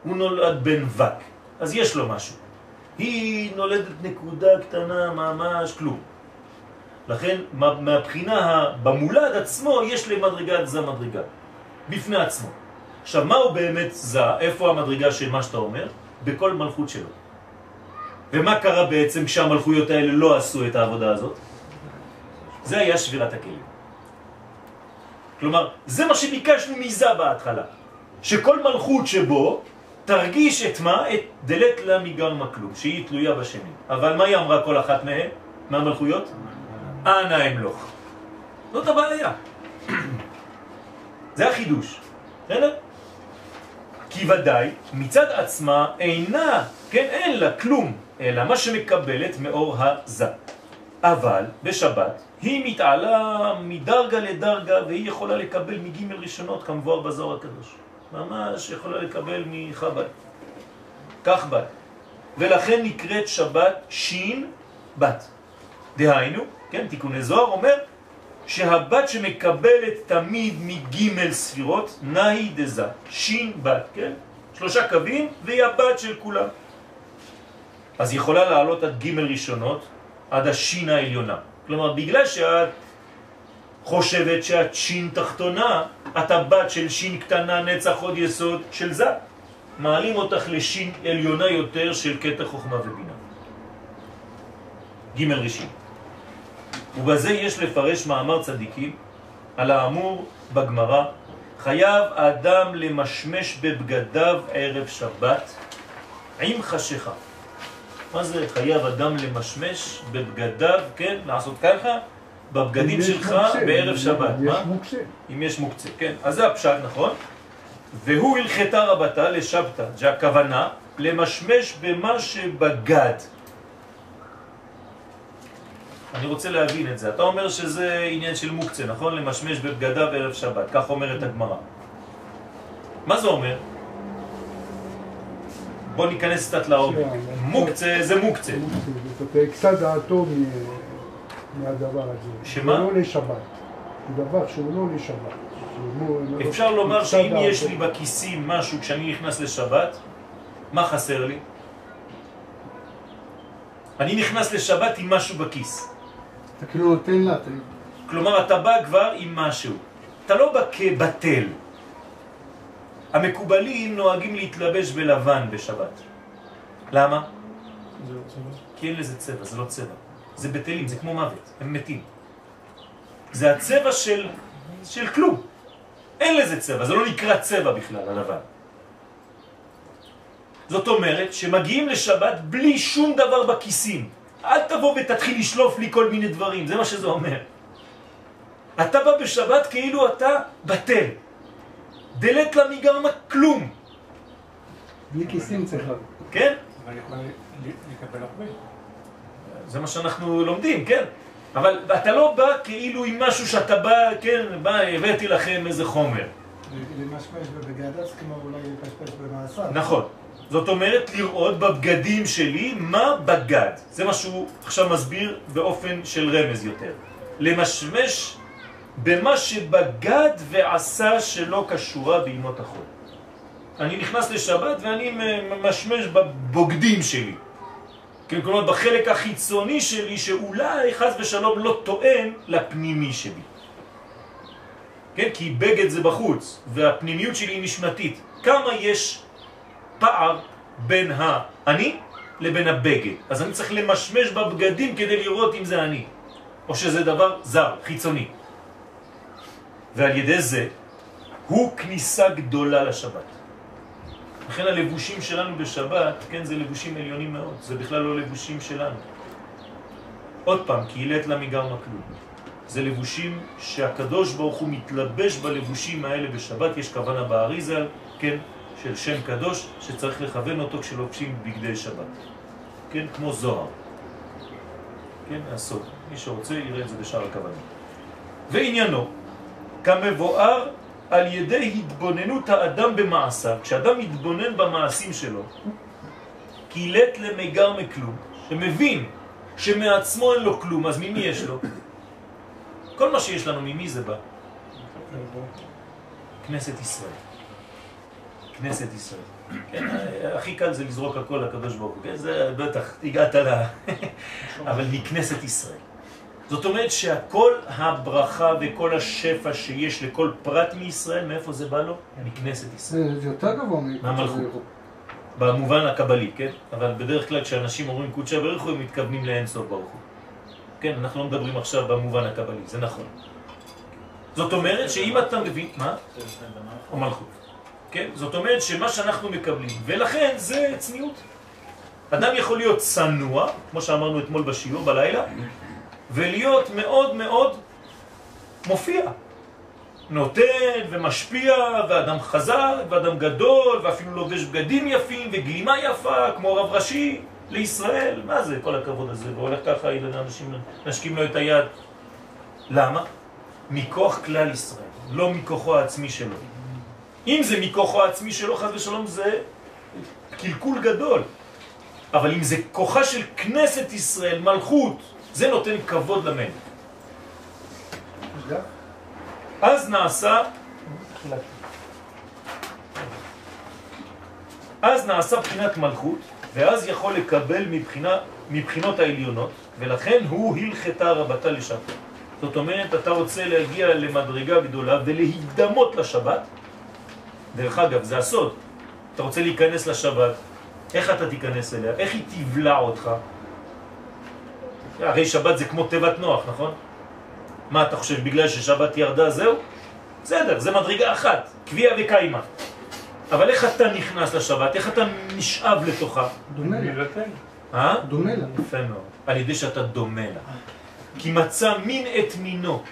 Speaker 1: הוא נולד בן וק, אז יש לו משהו. היא נולדת נקודה קטנה, ממש כלום. לכן, מה- מהבחינה, במולד עצמו, יש למדרגת זה מדרגה. בפני עצמו. עכשיו, מהו באמת זה? איפה המדרגה של מה שאתה אומר? בכל מלכות שלו. ומה קרה בעצם כשהמלכויות האלה לא עשו את העבודה הזאת? זה היה שבירת הכלים. כלומר, זה מה שביקשנו מזה בהתחלה. שכל מלכות שבו תרגיש את מה? את דלת לה מגרמה כלום, שהיא תלויה בשני. אבל מה היא אמרה כל אחת מהן? מהמלכויות? אנא אמלוך. זאת הבעיה. זה החידוש. בסדר? כי ודאי מצד עצמה אינה, כן, אין לה כלום, אלא מה שמקבלת מאור הזה. אבל בשבת היא מתעלה מדרגה לדרגה והיא יכולה לקבל מגימל ראשונות כמבואר בזוהר הקדוש. ממש יכולה לקבל מחב"ד. כך בת. ולכן נקראת שבת שין בת. דהיינו, כן, תיקוני זוהר אומר שהבת שמקבלת תמיד מגימל ספירות, נהי דזה, שין בת, כן? שלושה קווים והיא הבת של כולם. אז היא יכולה לעלות עד גימל ראשונות, עד השין העליונה. כלומר, בגלל שאת חושבת שאת שין תחתונה, את הבת של שין קטנה, נצח עוד יסוד של זה. מעלים אותך לשין עליונה יותר של קטע חוכמה ובינה. ג' ראשי. ובזה יש לפרש מאמר צדיקים על האמור בגמרא, חייב האדם למשמש בבגדיו ערב שבת עם חשיכה. מה זה חייב אדם למשמש בבגדיו, כן, לעשות ככה? בבגדים שלך
Speaker 4: מוקצה,
Speaker 1: בערב שבת.
Speaker 4: יש
Speaker 1: מה?
Speaker 4: מוקצה.
Speaker 1: אם יש מוקצה, כן. אז זה הפשט, נכון? והוא הלכתה רבתה לשבתא, זה הכוונה למשמש במה שבגד. אני רוצה להבין את זה. אתה אומר שזה עניין של מוקצה, נכון? למשמש בבגדיו בערב שבת, כך אומרת הגמרא. מה זה אומר? בוא ניכנס קצת לעומק. מוקצה זה מוקצה.
Speaker 4: מוקצה. זאת דעתו מהדבר הזה.
Speaker 1: שמה?
Speaker 4: זה לא לשבת. זה דבר שהוא לא לשבת. שהוא לא-
Speaker 1: אפשר לומר שאם. יש לי בכיסים משהו כשאני נכנס לשבת, מה חסר לי? אני נכנס לשבת עם משהו בכיס.
Speaker 2: אתה כאילו נותן לה, אתה...
Speaker 1: כלומר, אתה בא כבר עם משהו. אתה לא בא כבטל. המקובלים נוהגים להתלבש בלבן בשבת. למה? כי אין לזה צבע, זה לא צבע. זה בטלים, זה כמו מוות, הם מתים. זה הצבע של, של כלום. אין לזה צבע, זה לא נקרא צבע בכלל, הלבן. זאת אומרת שמגיעים לשבת בלי שום דבר בכיסים. אל תבוא ותתחיל לשלוף לי כל מיני דברים, זה מה שזה אומר. אתה בא בשבת כאילו אתה בטל. דלת לה מגרמה כלום,
Speaker 2: בלי כיסים צריך לבוא.
Speaker 1: כן?
Speaker 3: אבל יכול לקבל הרבה.
Speaker 1: זה מה שאנחנו לומדים, כן? אבל אתה לא בא כאילו עם משהו שאתה בא, כן, בא, הבאתי לכם איזה חומר.
Speaker 3: למשמש בבגדס כמו אולי לפשפש במעשר.
Speaker 1: נכון. זאת אומרת לראות בבגדים שלי מה בגד. זה מה שהוא עכשיו מסביר באופן של רמז יותר. למשמש במה שבגד ועשה שלא קשורה בימות החול. אני נכנס לשבת ואני משמש בבוגדים שלי. כן, כלומר בחלק החיצוני שלי שאולי חס ושלום לא טוען לפנימי שלי. כן, כי בגד זה בחוץ והפנימיות שלי היא נשמתית. כמה יש פער בין האני לבין הבגד. אז אני צריך למשמש בבגדים כדי לראות אם זה אני, או שזה דבר זר, חיצוני. ועל ידי זה הוא כניסה גדולה לשבת. לכן הלבושים שלנו בשבת, כן, זה לבושים עליונים מאוד, זה בכלל לא לבושים שלנו. עוד פעם, כי הילת לה מגרמה כלום. זה לבושים שהקדוש ברוך הוא מתלבש בלבושים האלה בשבת, יש כוונה באריזה, כן, של שם קדוש, שצריך לכוון אותו כשלובשים בגדי שבת. כן, כמו זוהר. כן, הסוד. מי שרוצה יראה את זה בשאר הכוונה. ועניינו, כמבואר על ידי התבוננות האדם במעשיו, כשאדם מתבונן במעשים שלו, קילט למגר מכלום, שמבין שמעצמו אין לו כלום, אז ממי יש לו? כל מה שיש לנו, ממי זה בא? כנסת ישראל. כנסת ישראל. כן, הכי קל זה לזרוק הכל לקדוש ברוך הוא, כן? זה בטח, הגעת ל... אבל מכנסת ישראל. זאת אומרת שהכל הברכה וכל השפע שיש לכל פרט מישראל, מאיפה זה בא לו? מכנסת ישראל.
Speaker 2: זה יותר גבוה.
Speaker 1: מהמלכות. במובן הקבלי, כן? אבל בדרך כלל כשאנשים אומרים קודשא בריך הוא, הם מתכוונים לאינסוף ברוך הוא. כן, אנחנו לא מדברים עכשיו במובן הקבלי, זה נכון. זאת אומרת שאם אתה מבין, מה? או מלכות. כן? זאת אומרת שמה שאנחנו מקבלים, ולכן זה צניעות. אדם יכול להיות צנוע, כמו שאמרנו אתמול בשיעור בלילה, ולהיות מאוד מאוד מופיע. נותן ומשפיע, ואדם חזק, ואדם גדול, ואפילו לובש בגדים יפים, וגלימה יפה, כמו רב ראשי לישראל. מה זה כל הכבוד הזה? והולך ככה, אנשים נשקים לו את היד. למה? מכוח כלל ישראל, לא מכוחו העצמי שלו. אם זה מכוחו העצמי שלו, חס ושלום, זה קלקול גדול. אבל אם זה כוחה של כנסת ישראל, מלכות, זה נותן כבוד למלך. אז נעשה אז נעשה בחינת מלכות, ואז יכול לקבל מבחינה, מבחינות העליונות, ולכן הוא הלכתה רבתה לשבת. זאת אומרת, אתה רוצה להגיע למדרגה גדולה ולהידמות לשבת. דרך אגב, זה הסוד. אתה רוצה להיכנס לשבת, איך אתה תיכנס אליה? איך היא תבלע אותך? הרי שבת זה כמו תיבת נוח, נכון? מה אתה חושב, בגלל ששבת ירדה זהו? בסדר, זה מדרגה אחת, קביעה וקיימה. אבל איך אתה נכנס לשבת? איך אתה נשאב לתוכה?
Speaker 2: דומה לה.
Speaker 1: אה?
Speaker 2: דומה לה.
Speaker 1: יפה מאוד. על ידי שאתה דומה לה. כי מצא מין את מינו.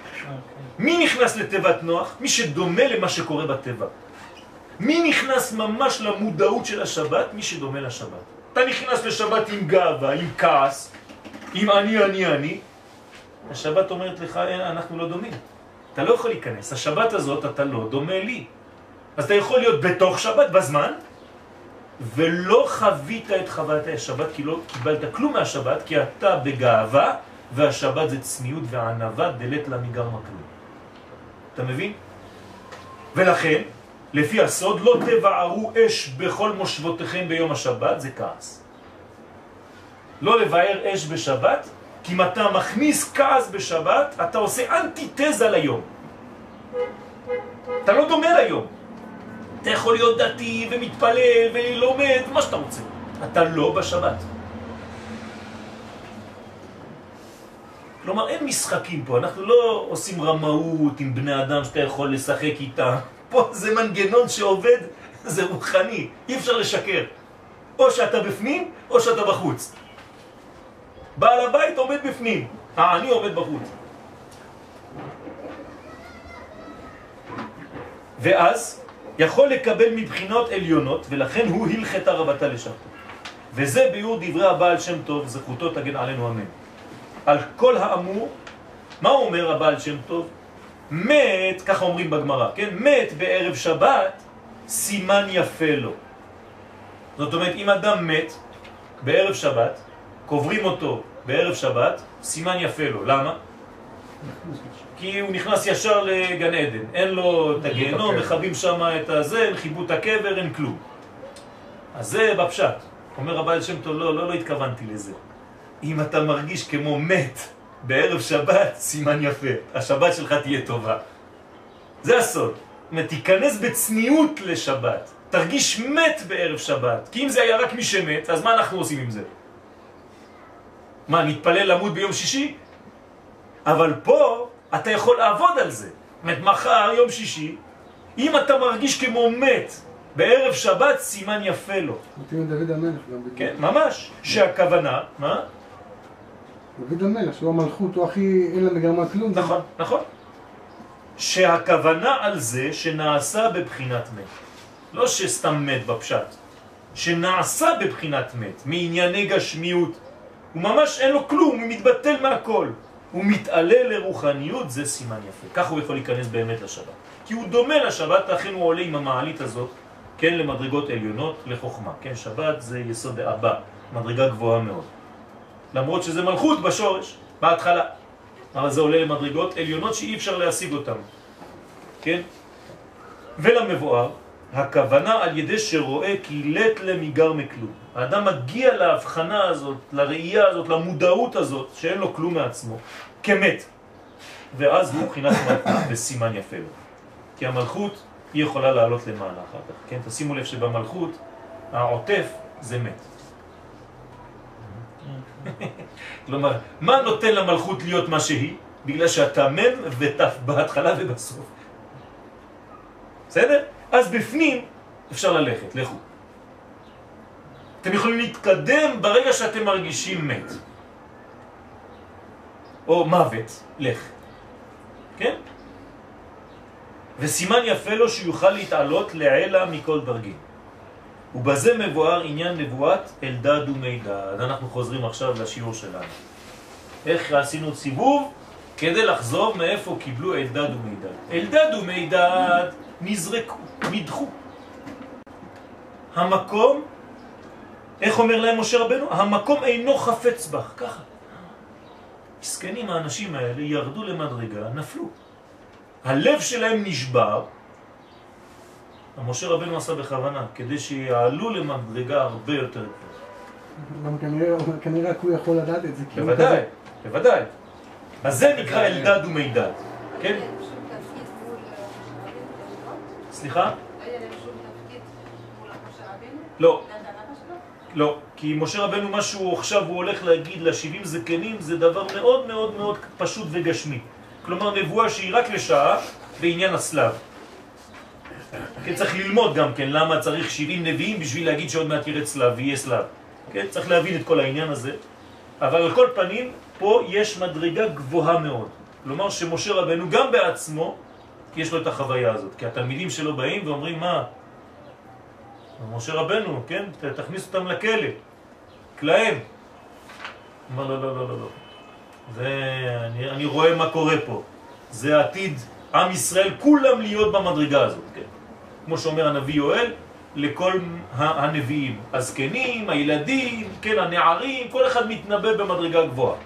Speaker 1: מי נכנס לתיבת נוח? מי שדומה למה שקורה בטבע. מי נכנס ממש למודעות של השבת? מי שדומה לשבת. אתה נכנס לשבת עם גאווה, עם כעס, עם אני, אני, אני. השבת אומרת לך, אין, אנחנו לא דומים. אתה לא יכול להיכנס. השבת הזאת אתה לא דומה לי. אז אתה יכול להיות בתוך שבת בזמן, ולא חווית את חוויית השבת כי לא קיבלת כלום מהשבת, כי אתה בגאווה, והשבת זה צניעות וענבה דלת לה מגר מקלום. אתה מבין? ולכן, לפי הסוד, לא תבערו אש בכל מושבותיכם ביום השבת, זה כעס. לא לבאר אש בשבת, כי אם אתה מכניס כעס בשבת, אתה עושה אנטיתזה ליום. אתה לא דומה ליום. אתה יכול להיות דתי ומתפלל ולומד, מה שאתה רוצה. אתה לא בשבת. כלומר, אין משחקים פה, אנחנו לא עושים רמאות עם בני אדם שאתה יכול לשחק איתם. פה זה מנגנון שעובד, זה רוחני, אי אפשר לשקר. או שאתה בפנים, או שאתה בחוץ. בעל הבית עומד בפנים, העני עומד בחוץ. ואז יכול לקבל מבחינות עליונות, ולכן הוא הלכתה רבתה לשרתו. וזה ביור דברי הבעל שם טוב, זכותו תגן עלינו אמן. על כל האמור, מה אומר הבעל שם טוב? מת, ככה אומרים בגמרא, כן? מת בערב שבת, סימן יפה לו. זאת אומרת, אם אדם מת בערב שבת, קוברים אותו בערב שבת, סימן יפה לו. למה? כי הוא נכנס ישר לגן עדן, אין לו את הגיהנום, מכבים שם את הזה, אין חיבוט הקבר, אין כלום. אז זה בפשט. אומר הבעל שם טוב, לא, לא, לא התכוונתי לזה. אם אתה מרגיש כמו מת בערב שבת, סימן יפה. השבת שלך תהיה טובה. זה הסוד. זאת אומרת, תיכנס בצניעות לשבת. תרגיש מת בערב שבת. כי אם זה היה רק מי שמת, אז מה אנחנו עושים עם זה? מה, נתפלל למות ביום שישי? אבל פה אתה יכול לעבוד על זה. זאת אומרת, מחר, יום שישי, אם אתה מרגיש כמו מת בערב שבת, סימן יפה לו.
Speaker 2: מתאים לדוד המלך גם. בדיוק.
Speaker 1: כן, ממש. שהכוונה, מה?
Speaker 2: דוד המלך, שהוא המלכות, הוא הכי, אין לה מגרמה כלום.
Speaker 1: נכון, נכון. שהכוונה על זה שנעשה בבחינת מת. לא שסתם מת בפשט. שנעשה בבחינת מת, מענייני גשמיות. הוא ממש אין לו כלום, הוא מתבטל מהכל. הוא מתעלה לרוחניות, זה סימן יפה. ככה הוא יכול להיכנס באמת לשבת. כי הוא דומה לשבת, לכן הוא עולה עם המעלית הזאת, כן, למדרגות עליונות, לחוכמה. כן, שבת זה יסוד הבא, מדרגה גבוהה מאוד. למרות שזה מלכות בשורש, בהתחלה. אבל זה עולה למדרגות עליונות שאי אפשר להשיג אותן. כן? ולמבואר, הכוונה על ידי שרואה כי לט למיגר מכלום. האדם מגיע להבחנה הזאת, לראייה הזאת, למודעות הזאת, שאין לו כלום מעצמו, כמת. ואז הוא מבחינת מלכות בסימן יפה לו. כי המלכות היא יכולה לעלות למעלה אחר כך. כן? תשימו לב שבמלכות העוטף זה מת. כלומר, מה נותן למלכות להיות מה שהיא? בגלל שאתה מם ותף בהתחלה ובסוף. בסדר? אז בפנים אפשר ללכת, לכו. אתם יכולים להתקדם ברגע שאתם מרגישים מת. או מוות, לך. כן? וסימן יפה לו שיוכל להתעלות לעלה מכל דרגים. ובזה מבואר עניין נבואת אלדד ומידד. אנחנו חוזרים עכשיו לשיעור שלנו. איך עשינו סיבוב? כדי לחזור מאיפה קיבלו אלדד ומידד. אלדד ומידד נזרקו, נדחו. המקום, איך אומר להם משה רבנו? המקום אינו חפץ בך, ככה. מסכנים האנשים האלה ירדו למדרגה, נפלו. הלב שלהם נשבר, משה רבנו עשה בכוונה, כדי שיעלו למדרגה הרבה יותר גבוהה.
Speaker 2: גם כנראה, כנראה רק הוא יכול לדעת את זה.
Speaker 1: בוודאי. בוודאי. אז זה נקרא אלדד ומידד, כן? סליחה? לא, לא, כי משה רבנו מה שהוא עכשיו הוא הולך להגיד לשבעים זקנים זה דבר מאוד מאוד מאוד פשוט וגשמי. כלומר נבואה שהיא רק לשעה בעניין הסלב. כן, צריך ללמוד גם כן למה צריך 70 נביאים בשביל להגיד שעוד מעט ירד סלב ויהיה סלב. כן, צריך להבין את כל העניין הזה. אבל על כל פנים, פה יש מדרגה גבוהה מאוד. כלומר שמשה רבנו גם בעצמו, יש לו את החוויה הזאת. כי התלמידים שלו באים ואומרים, מה? משה רבנו, כן? תכניס אותם לכלא. כלהם. אמר, לא, לא, לא, לא, לא. זה, אני, אני רואה מה קורה פה. זה עתיד עם ישראל כולם להיות במדרגה הזאת, כן? כמו שאומר הנביא יואל, לכל הנביאים, הזקנים, הילדים, כן, הנערים, כל אחד מתנבא במדרגה גבוהה.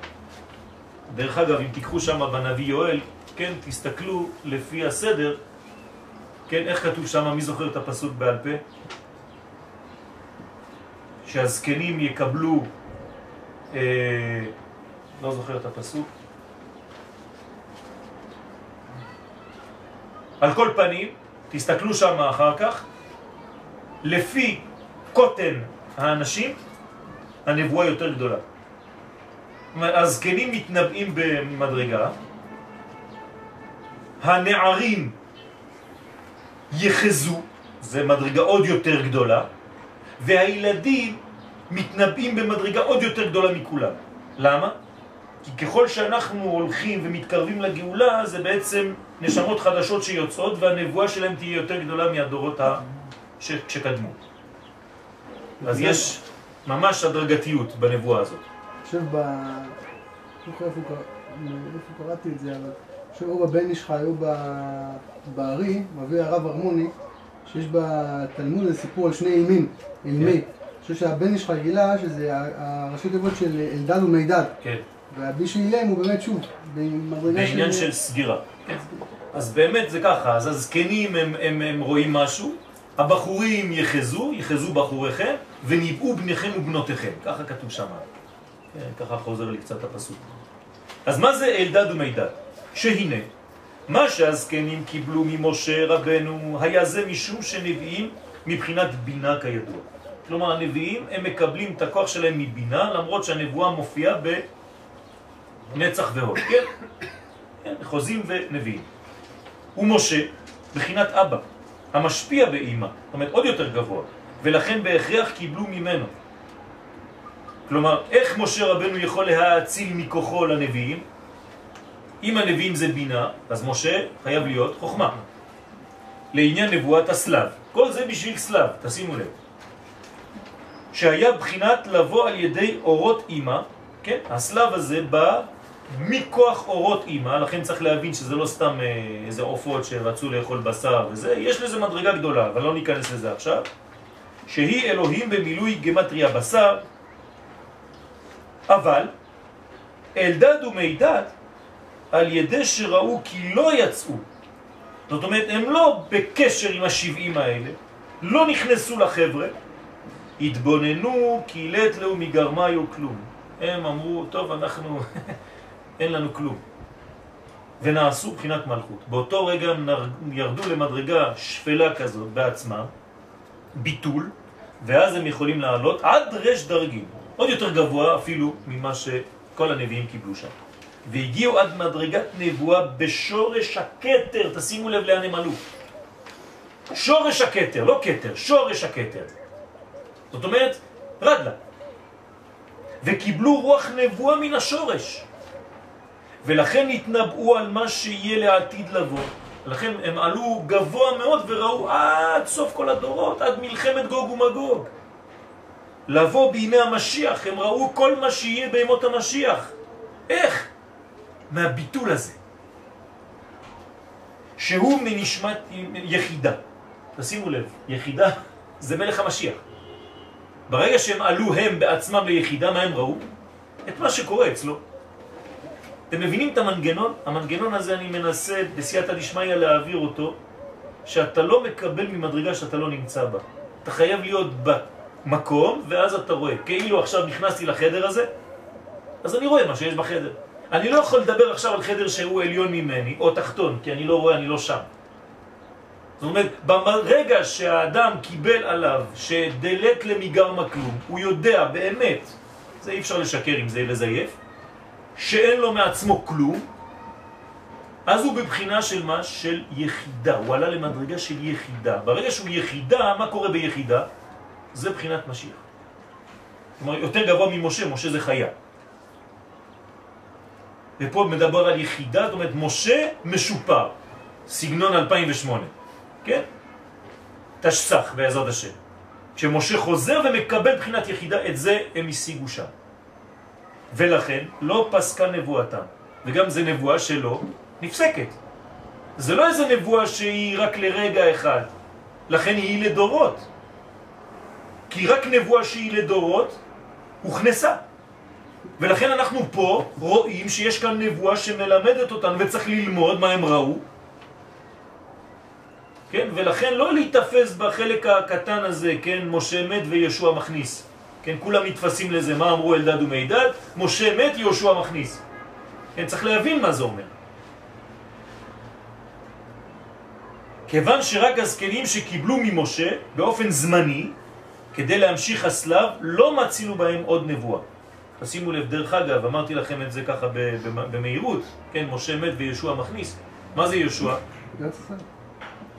Speaker 1: דרך אגב, אם תיקחו שם בנביא יואל, כן, תסתכלו לפי הסדר, כן, איך כתוב שם, מי זוכר את הפסוק בעל פה? שהזקנים יקבלו, אה, לא זוכר את הפסוק, על כל פנים, תסתכלו שם אחר כך, לפי קוטן האנשים, הנבואה יותר גדולה. הזקנים מתנבאים במדרגה, הנערים יחזו, זה מדרגה עוד יותר גדולה, והילדים מתנבאים במדרגה עוד יותר גדולה מכולם. למה? כי ככל שאנחנו הולכים ומתקרבים לגאולה, זה בעצם נשמות חדשות שיוצאות, והנבואה שלהם תהיה יותר גדולה מהדורות ה... ש... שקדמו. אז יש ממש הדרגתיות בנבואה הזאת.
Speaker 2: אני חושב ב... איפה קראתי את זה, אבל או בבן איש חי או ב- בארי, מביא הרב הרמוני, שיש בתלמוד איזה סיפור על שני אימים, אילמי. אני חושב שהבן איש חי גילה שזה הראשי תיבות של אלדד ומידד.
Speaker 1: כן.
Speaker 2: והבי שאילם הוא באמת שוב, במדרגה
Speaker 1: בעניין של סגירה. כן. אז באמת זה ככה, אז הזקנים הם, הם, הם רואים משהו, הבחורים יחזו, יחזו בחוריכם, וניבאו בניכם ובנותיכם. ככה כתוב שם. כן, ככה חוזר לי קצת הפסוק. אז מה זה אלדד ומידד? שהנה, מה שהזקנים קיבלו ממשה רבנו היה זה משום שנביאים מבחינת בינה כידוע. כלומר, הנביאים הם מקבלים את הכוח שלהם מבינה, למרות שהנבואה מופיעה בנצח והוד, כן? כן, חוזים ונביאים. ומשה, בחינת אבא, המשפיע באימא, זאת אומרת עוד יותר גבוה, ולכן בהכרח קיבלו ממנו. כלומר, איך משה רבנו יכול להאציל מכוחו לנביאים? אם הנביאים זה בינה, אז משה חייב להיות חוכמה. לעניין נבואת הסלב. כל זה בשביל סלב, תשימו לב. שהיה בחינת לבוא על ידי אורות אימא, כן? הסלב הזה בא מכוח אורות אימא, לכן צריך להבין שזה לא סתם אה, איזה עופות שרצו לאכול בשר וזה, יש לזה מדרגה גדולה, אבל לא ניכנס לזה עכשיו, שהיא אלוהים במילוי גמטריה בשר, אבל אלדד ומידד על ידי שראו כי לא יצאו, זאת אומרת הם לא בקשר עם השבעים האלה, לא נכנסו לחבר'ה, התבוננו כי לית לו מגרמיו כלום. הם אמרו, טוב, אנחנו, אין לנו כלום. ונעשו בחינת מלכות. באותו רגע הם ירדו למדרגה שפלה כזאת בעצמם, ביטול, ואז הם יכולים לעלות עד רש דרגים, עוד יותר גבוה אפילו ממה שכל הנביאים קיבלו שם. והגיעו עד מדרגת נבואה בשורש הכתר, תשימו לב לאן הם עלו. שורש הכתר, לא כתר, שורש הכתר. זאת אומרת, רדלה. וקיבלו רוח נבואה מן השורש. ולכן התנבאו על מה שיהיה לעתיד לבוא. לכן הם עלו גבוה מאוד וראו עד סוף כל הדורות, עד מלחמת גוג ומגוג. לבוא בימי המשיח, הם ראו כל מה שיהיה בימות המשיח. איך? מהביטול הזה. שהוא מנשמת יחידה. תשימו לב, יחידה זה מלך המשיח. ברגע שהם עלו הם בעצמם ליחידה, מה הם ראו? את מה שקורה אצלו. אתם מבינים את המנגנון? המנגנון הזה אני מנסה בסייעתא דשמיא להעביר אותו, שאתה לא מקבל ממדרגה שאתה לא נמצא בה. אתה חייב להיות במקום, ואז אתה רואה. כאילו עכשיו נכנסתי לחדר הזה, אז אני רואה מה שיש בחדר. אני לא יכול לדבר עכשיו על חדר שהוא עליון ממני, או תחתון, כי אני לא רואה, אני לא שם. זאת אומרת, ברגע שהאדם קיבל עליו שדלת למיגר מקלום, הוא יודע באמת, זה אי אפשר לשקר אם זה לזייף, שאין לו מעצמו כלום, אז הוא בבחינה של מה? של יחידה. הוא עלה למדרגה של יחידה. ברגע שהוא יחידה, מה קורה ביחידה? זה בחינת משיח. כלומר, יותר גבוה ממשה, משה זה חיה. ופה מדבר על יחידה, זאת אומרת, משה משופר, סגנון 2008, כן? תשסח בעזרת השם. כשמשה חוזר ומקבל בחינת יחידה, את זה הם השיגו שם. ולכן לא פסקה נבואתם, וגם זה נבואה שלא נפסקת. זה לא איזה נבואה שהיא רק לרגע אחד, לכן היא לדורות. כי רק נבואה שהיא לדורות הוכנסה. ולכן אנחנו פה רואים שיש כאן נבואה שמלמדת אותנו וצריך ללמוד מה הם ראו. כן? ולכן לא להתאפס בחלק הקטן הזה, כן? משה מת וישוע מכניס. כן, כולם מתפסים לזה, מה אמרו אלדד ומידד? משה מת, יהושע מכניס. כן, צריך להבין מה זה אומר. כיוון שרק הזקנים שקיבלו ממשה באופן זמני, כדי להמשיך הסלב, לא מצינו בהם עוד נבואה. תשימו לב, דרך אגב, אמרתי לכם את זה ככה במהירות, כן, משה מת וישוע מכניס. מה זה ישוע?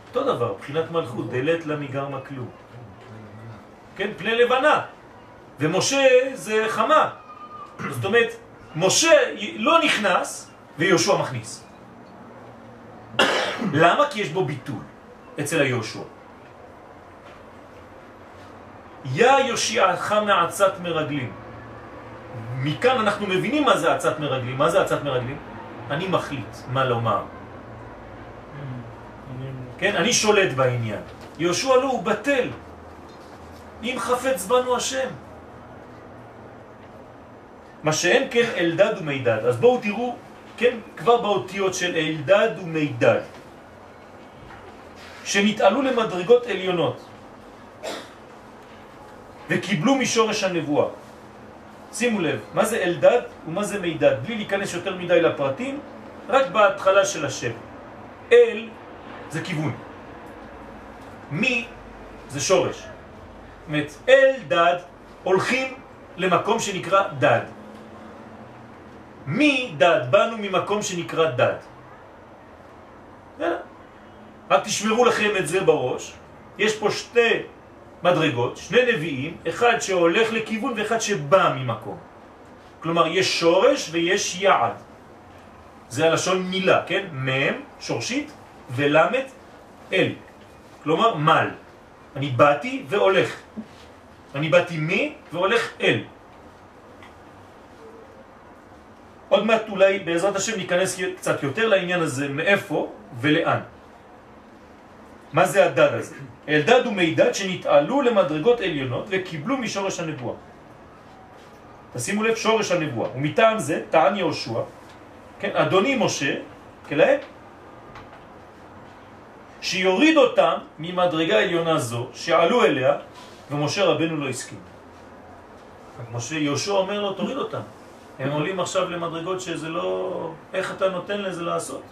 Speaker 1: אותו דבר, בחינת מלכות, דלת למיגר מקלו. כן, פני לבנה. ומשה זה חמה. זאת אומרת, משה לא נכנס ויהושע מכניס. למה? כי יש בו ביטול אצל היהושע. יא יושיעך מעצת מרגלים. מכאן אנחנו מבינים מה זה עצת מרגלים. מה זה עצת מרגלים? אני מחליט מה לומר. כן, אני שולט בעניין. יהושע לא, הוא בטל. אם חפץ בנו השם. מה שאין כן אלדד ומידד. אז בואו תראו, כן, כבר באותיות של אלדד ומידד, שנתעלו למדרגות עליונות וקיבלו משורש הנבואה. שימו לב, מה זה אלדד ומה זה מידד, בלי להיכנס יותר מדי לפרטים, רק בהתחלה של השם. אל זה כיוון. מי זה שורש. זאת אל דד הולכים למקום שנקרא דד. מי דד? באנו ממקום שנקרא דד. רק תשמרו לכם את זה בראש. יש פה שתי מדרגות, שני נביאים, אחד שהולך לכיוון ואחד שבא ממקום. כלומר, יש שורש ויש יעד. זה הלשון מילה, כן? מם, שורשית, ולמד, אל. כלומר, מל. אני באתי והולך. אני באתי מי והולך אל. עוד מעט אולי בעזרת השם ניכנס קצת יותר לעניין הזה, מאיפה ולאן. מה זה הדד הזה? אלדד ומידד שנתעלו למדרגות עליונות וקיבלו משורש הנבואה. תשימו לב, שורש הנבואה. ומטעם זה טען יהושע, כן, אדוני משה, כלהם, שיוריד אותם ממדרגה עליונה זו, שעלו אליה, ומשה רבנו לא הסכים. משה, יהושע אומר לו, תוריד אותם. הם עולים עכשיו למדרגות שזה לא... איך אתה נותן לזה לעשות?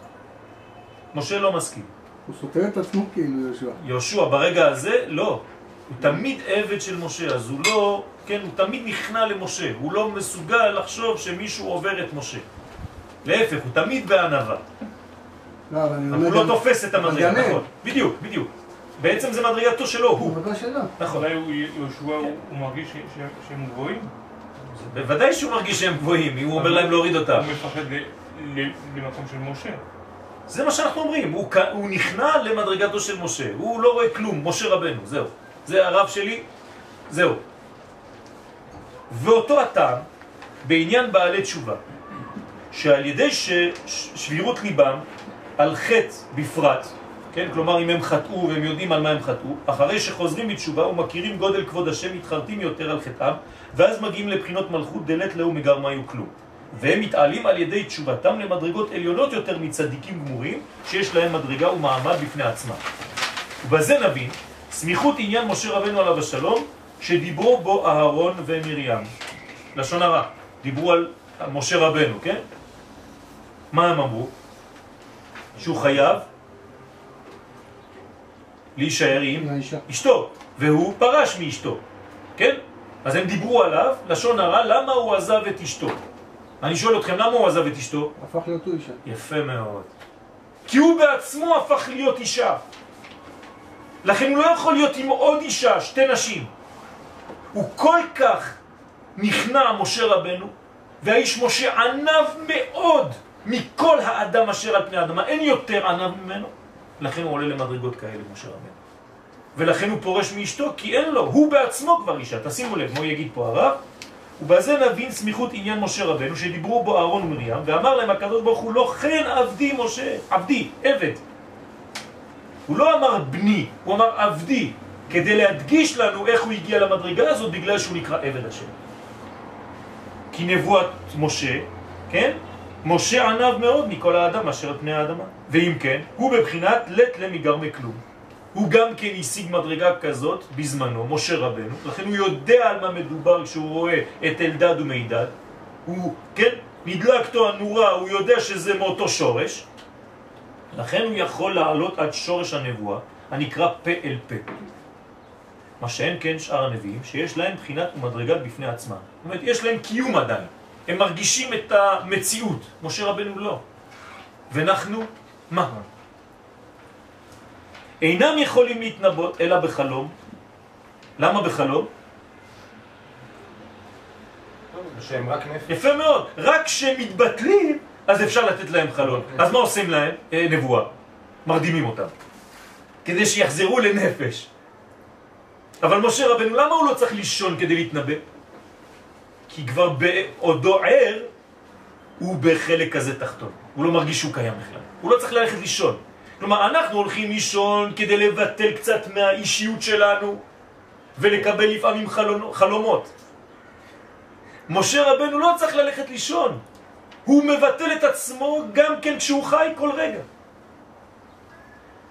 Speaker 1: משה לא מסכים.
Speaker 2: הוא סותר את עצמו כאילו יהושע.
Speaker 1: יהושע ברגע הזה לא. הוא תמיד עבד של משה, אז הוא לא, כן, הוא תמיד נכנע למשה, הוא לא מסוגל לחשוב שמישהו עובר את משה. להפך, הוא תמיד בענווה.
Speaker 2: לא, אבל אני
Speaker 1: הוא לא תופס את המדרגה. נכון. בדיוק, בדיוק. בעצם זה מדרגתו שלו, הוא.
Speaker 2: בקושי שלו.
Speaker 1: נכון.
Speaker 6: אולי יהושע הוא מרגיש שהם גבוהים?
Speaker 1: בוודאי שהוא מרגיש שהם גבוהים, אם הוא אומר להם להוריד אותם.
Speaker 6: הוא מפחד למקום של משה.
Speaker 1: זה מה שאנחנו אומרים, הוא, הוא נכנע למדרגתו של משה, הוא לא רואה כלום, משה רבנו, זהו. זה הרב שלי, זהו. ואותו הטעם בעניין בעלי תשובה, שעל ידי ש... ש- שבירות ליבם על חטא בפרט, כן? כלומר אם הם חטאו והם יודעים על מה הם חטאו, אחרי שחוזרים בתשובה ומכירים גודל כבוד השם, מתחרטים יותר על חטאם, ואז מגיעים לבחינות מלכות דלת לאו מגרמיו כלום. והם מתעלים על ידי תשובתם למדרגות עליונות יותר מצדיקים גמורים, שיש להם מדרגה ומעמד בפני עצמם. ובזה נבין סמיכות עניין משה רבנו עליו השלום, שדיברו בו אהרון ומרים. לשון הרע, דיברו על משה רבנו, כן? מה הם אמרו? שהוא חייב להישאר עם. אשתו, והוא פרש מאשתו, כן? אז הם דיברו עליו, לשון הרע, למה הוא עזב את אשתו? אני שואל אתכם, למה הוא עזב את אשתו?
Speaker 2: הפך להיות הוא אישה.
Speaker 1: יפה מאוד. כי הוא בעצמו הפך להיות אישה. לכן הוא לא יכול להיות עם עוד אישה, שתי נשים. הוא כל כך נכנע משה רבנו, והאיש משה ענב מאוד מכל האדם אשר על פני האדמה. אין יותר ענב ממנו. לכן הוא עולה למדרגות כאלה, משה רבנו. ולכן הוא פורש מאשתו, כי אין לו, הוא בעצמו כבר אישה. תשימו לב, מה יגיד פה הרב? ובזה נבין סמיכות עניין משה רבנו, שדיברו בו אהרון ומרים, ואמר להם הקדוש ברוך הוא, לא כן עבדי משה, עבדי, עבד. הוא לא אמר בני, הוא אמר עבדי, כדי להדגיש לנו איך הוא הגיע למדרגה הזאת, בגלל שהוא נקרא עבד השם. כי נבואת משה, כן? משה ענב מאוד מכל האדם אשר על פני האדמה. ואם כן, הוא בבחינת לט למגרמי כלום. הוא גם כן השיג מדרגה כזאת בזמנו, משה רבנו, לכן הוא יודע על מה מדובר כשהוא רואה את אלדד ומידד. הוא, כן, נדלקתו הנורה, הוא יודע שזה מאותו שורש, לכן הוא יכול לעלות עד שורש הנבואה, הנקרא פה אל פה. מה שאין כן שאר הנביאים, שיש להם בחינת ומדרגה בפני עצמם. זאת אומרת, יש להם קיום עדיין. הם מרגישים את המציאות, משה רבנו לא. ואנחנו, מה? אינם יכולים להתנבות אלא בחלום. למה בחלום?
Speaker 5: שהם רק נפש.
Speaker 1: יפה מאוד. רק כשהם מתבטלים, אז אפשר לתת להם חלום. אז מה עושים להם? אה, נבואה. מרדימים אותם. כדי שיחזרו לנפש. אבל משה רבנו, למה הוא לא צריך לישון כדי להתנבא? כי כבר בעודו ער, הוא בחלק כזה תחתון. הוא לא מרגיש שהוא קיים בכלל. הוא לא צריך ללכת לישון. כלומר, אנחנו הולכים לישון כדי לבטל קצת מהאישיות שלנו ולקבל לפעמים חלונו- חלומות. משה רבנו לא צריך ללכת לישון. הוא מבטל את עצמו גם כן כשהוא חי כל רגע.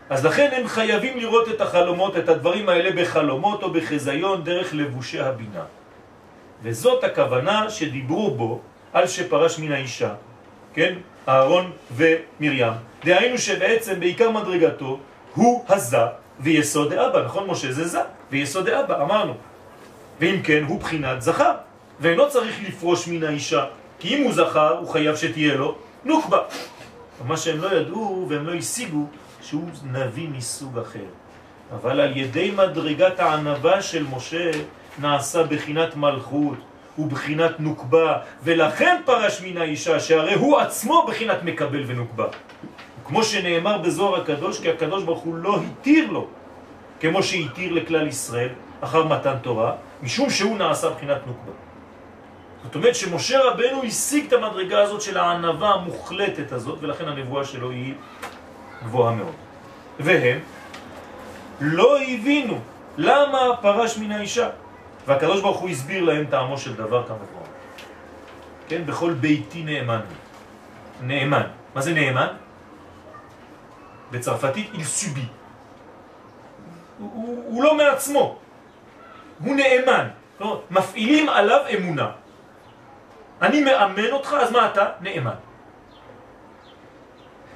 Speaker 1: אז לכן הם חייבים לראות את החלומות, את הדברים האלה בחלומות או בחזיון דרך לבושי הבינה. וזאת הכוונה שדיברו בו על שפרש מן האישה, כן? אהרון ומרים. דהיינו שבעצם בעיקר מדרגתו הוא הזה ויסוד האבא, נכון משה? זה זה ויסוד האבא, אמרנו. ואם כן, הוא בחינת זכר, ואינו צריך לפרוש מן האישה, כי אם הוא זכר, הוא חייב שתהיה לו נוקבה. מה שהם לא ידעו והם לא השיגו, שהוא נביא מסוג אחר. אבל על ידי מדרגת הענבה של משה נעשה בחינת מלכות ובחינת נוקבה, ולכן פרש מן האישה, שהרי הוא עצמו בחינת מקבל ונוקבה. כמו שנאמר בזוהר הקדוש, כי הקדוש ברוך הוא לא התיר לו, כמו שהתיר לכלל ישראל אחר מתן תורה, משום שהוא נעשה בחינת נוקבה. זאת אומרת שמשה רבנו השיג את המדרגה הזאת של הענבה המוחלטת הזאת, ולכן הנבואה שלו היא גבוהה מאוד. והם לא הבינו למה פרש מן האישה. והקדוש ברוך הוא הסביר להם טעמו של דבר כמובן. כן, בכל ביתי נאמן. נאמן. מה זה נאמן? בצרפתית subit. הוא, הוא, הוא לא מעצמו, הוא נאמן. כלומר, מפעילים עליו אמונה. אני מאמן אותך, אז מה אתה? נאמן.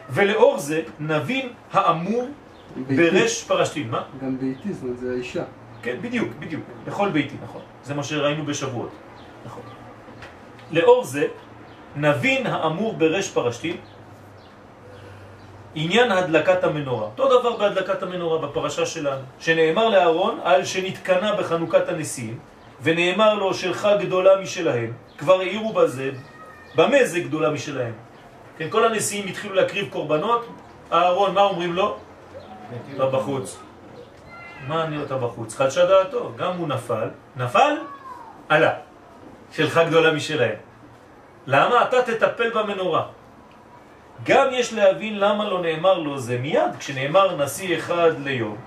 Speaker 1: ולאור זה נבין האמור. ברש פרשתים. מה?
Speaker 2: גם ביתי, זאת אומרת, זה האישה.
Speaker 1: כן, בדיוק, בדיוק. בכל ביתי, נכון. זה מה שראינו בשבועות. נכון. לאור זה, נבין האמור ברש פרשתים, עניין הדלקת המנורה. אותו דבר בהדלקת המנורה בפרשה שלנו, שנאמר לאהרון על שנתקנה בחנוכת הנשיאים, ונאמר לו שלך גדולה משלהם, כבר העירו בזה, במה זה גדולה משלהם? כן, כל הנשיאים התחילו להקריב קורבנות, אהרון, מה אומרים לו? אתה בחוץ. מה אני אותה בחוץ? חדשה דעתו, גם הוא נפל, נפל, עלה. שלך גדולה משלהם. למה? אתה תטפל במנורה. גם יש להבין למה לא נאמר לו זה מיד, כשנאמר נשיא אחד ליום.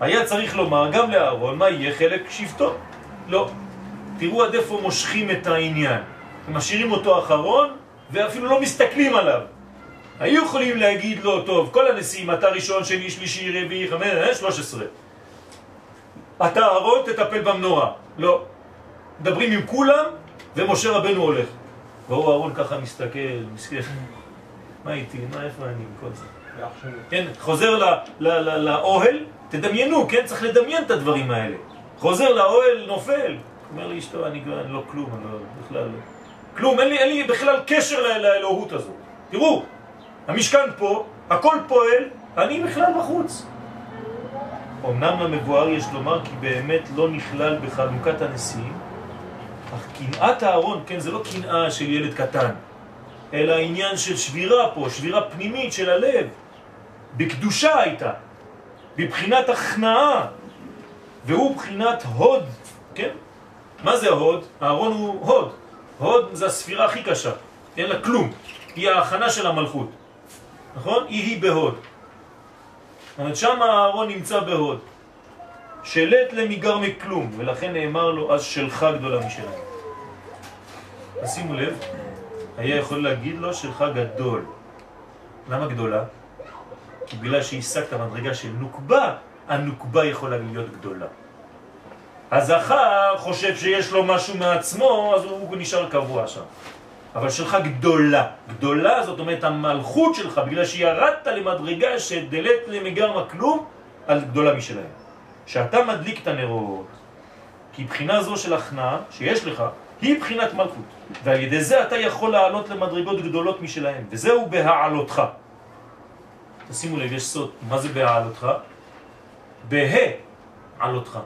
Speaker 1: היה צריך לומר גם לאהרון מה יהיה חלק שבטו. לא. תראו עד איפה מושכים את העניין. משאירים אותו אחרון ואפילו לא מסתכלים עליו. היו יכולים להגיד לו, טוב, כל הנשיאים, אתה ראשון, שני, שלישי, רביעי, חמש, אה, שלוש עשרה. אתה אהרון, תטפל במנורה. לא. מדברים עם כולם, ומשה רבנו הולך. והוא אהרון ככה מסתכל, מסתכל. מה איתי? מה, איפה אני כל זה? כן, חוזר לאוהל, תדמיינו, כן? צריך לדמיין את הדברים האלה. חוזר לאוהל, נופל. אומר לי אשתו, אני, לא כלום, אני לא, בכלל לא. כלום, אין לי, אין לי בכלל קשר לאלוהות הזו. תראו, המשכן פה, הכל פועל, אני בכלל בחוץ. אמנם למבואר יש לומר כי באמת לא נכלל בחנוכת הנשיאים, אך קנאת הארון, כן, זה לא קנאה של ילד קטן, אלא עניין של שבירה פה, שבירה פנימית של הלב. בקדושה הייתה, בבחינת הכנעה, והוא בחינת הוד, כן? מה זה הוד? הארון הוא הוד. הוד זה הספירה הכי קשה, אין לה כלום. היא ההכנה של המלכות, נכון? היא היא בהוד. זאת אומרת, שם הארון נמצא בהוד. שלט למיגר מכלום, ולכן נאמר לו, אז שלך גדולה משלנו. אז שימו לב, היה יכול להגיד לו, שלך גדול. למה גדולה? כי בגלל שהשגת מדרגה של נוקבה, הנוקבה יכולה להיות גדולה. הזכר חושב שיש לו משהו מעצמו, אז הוא נשאר קבוע שם. אבל שלך גדולה. גדולה זאת אומרת המלכות שלך, בגלל שירדת למדרגה שדלת למגר מכלום, על גדולה משלהם. שאתה מדליק את הנרות, כי בחינה זו של הכנעה שיש לך, היא בחינת מלכות. ועל ידי זה אתה יכול לעלות למדרגות גדולות משלהם, וזהו בהעלותך. תשימו לב, יש סוד, מה זה בהעלותך? בהעלותך.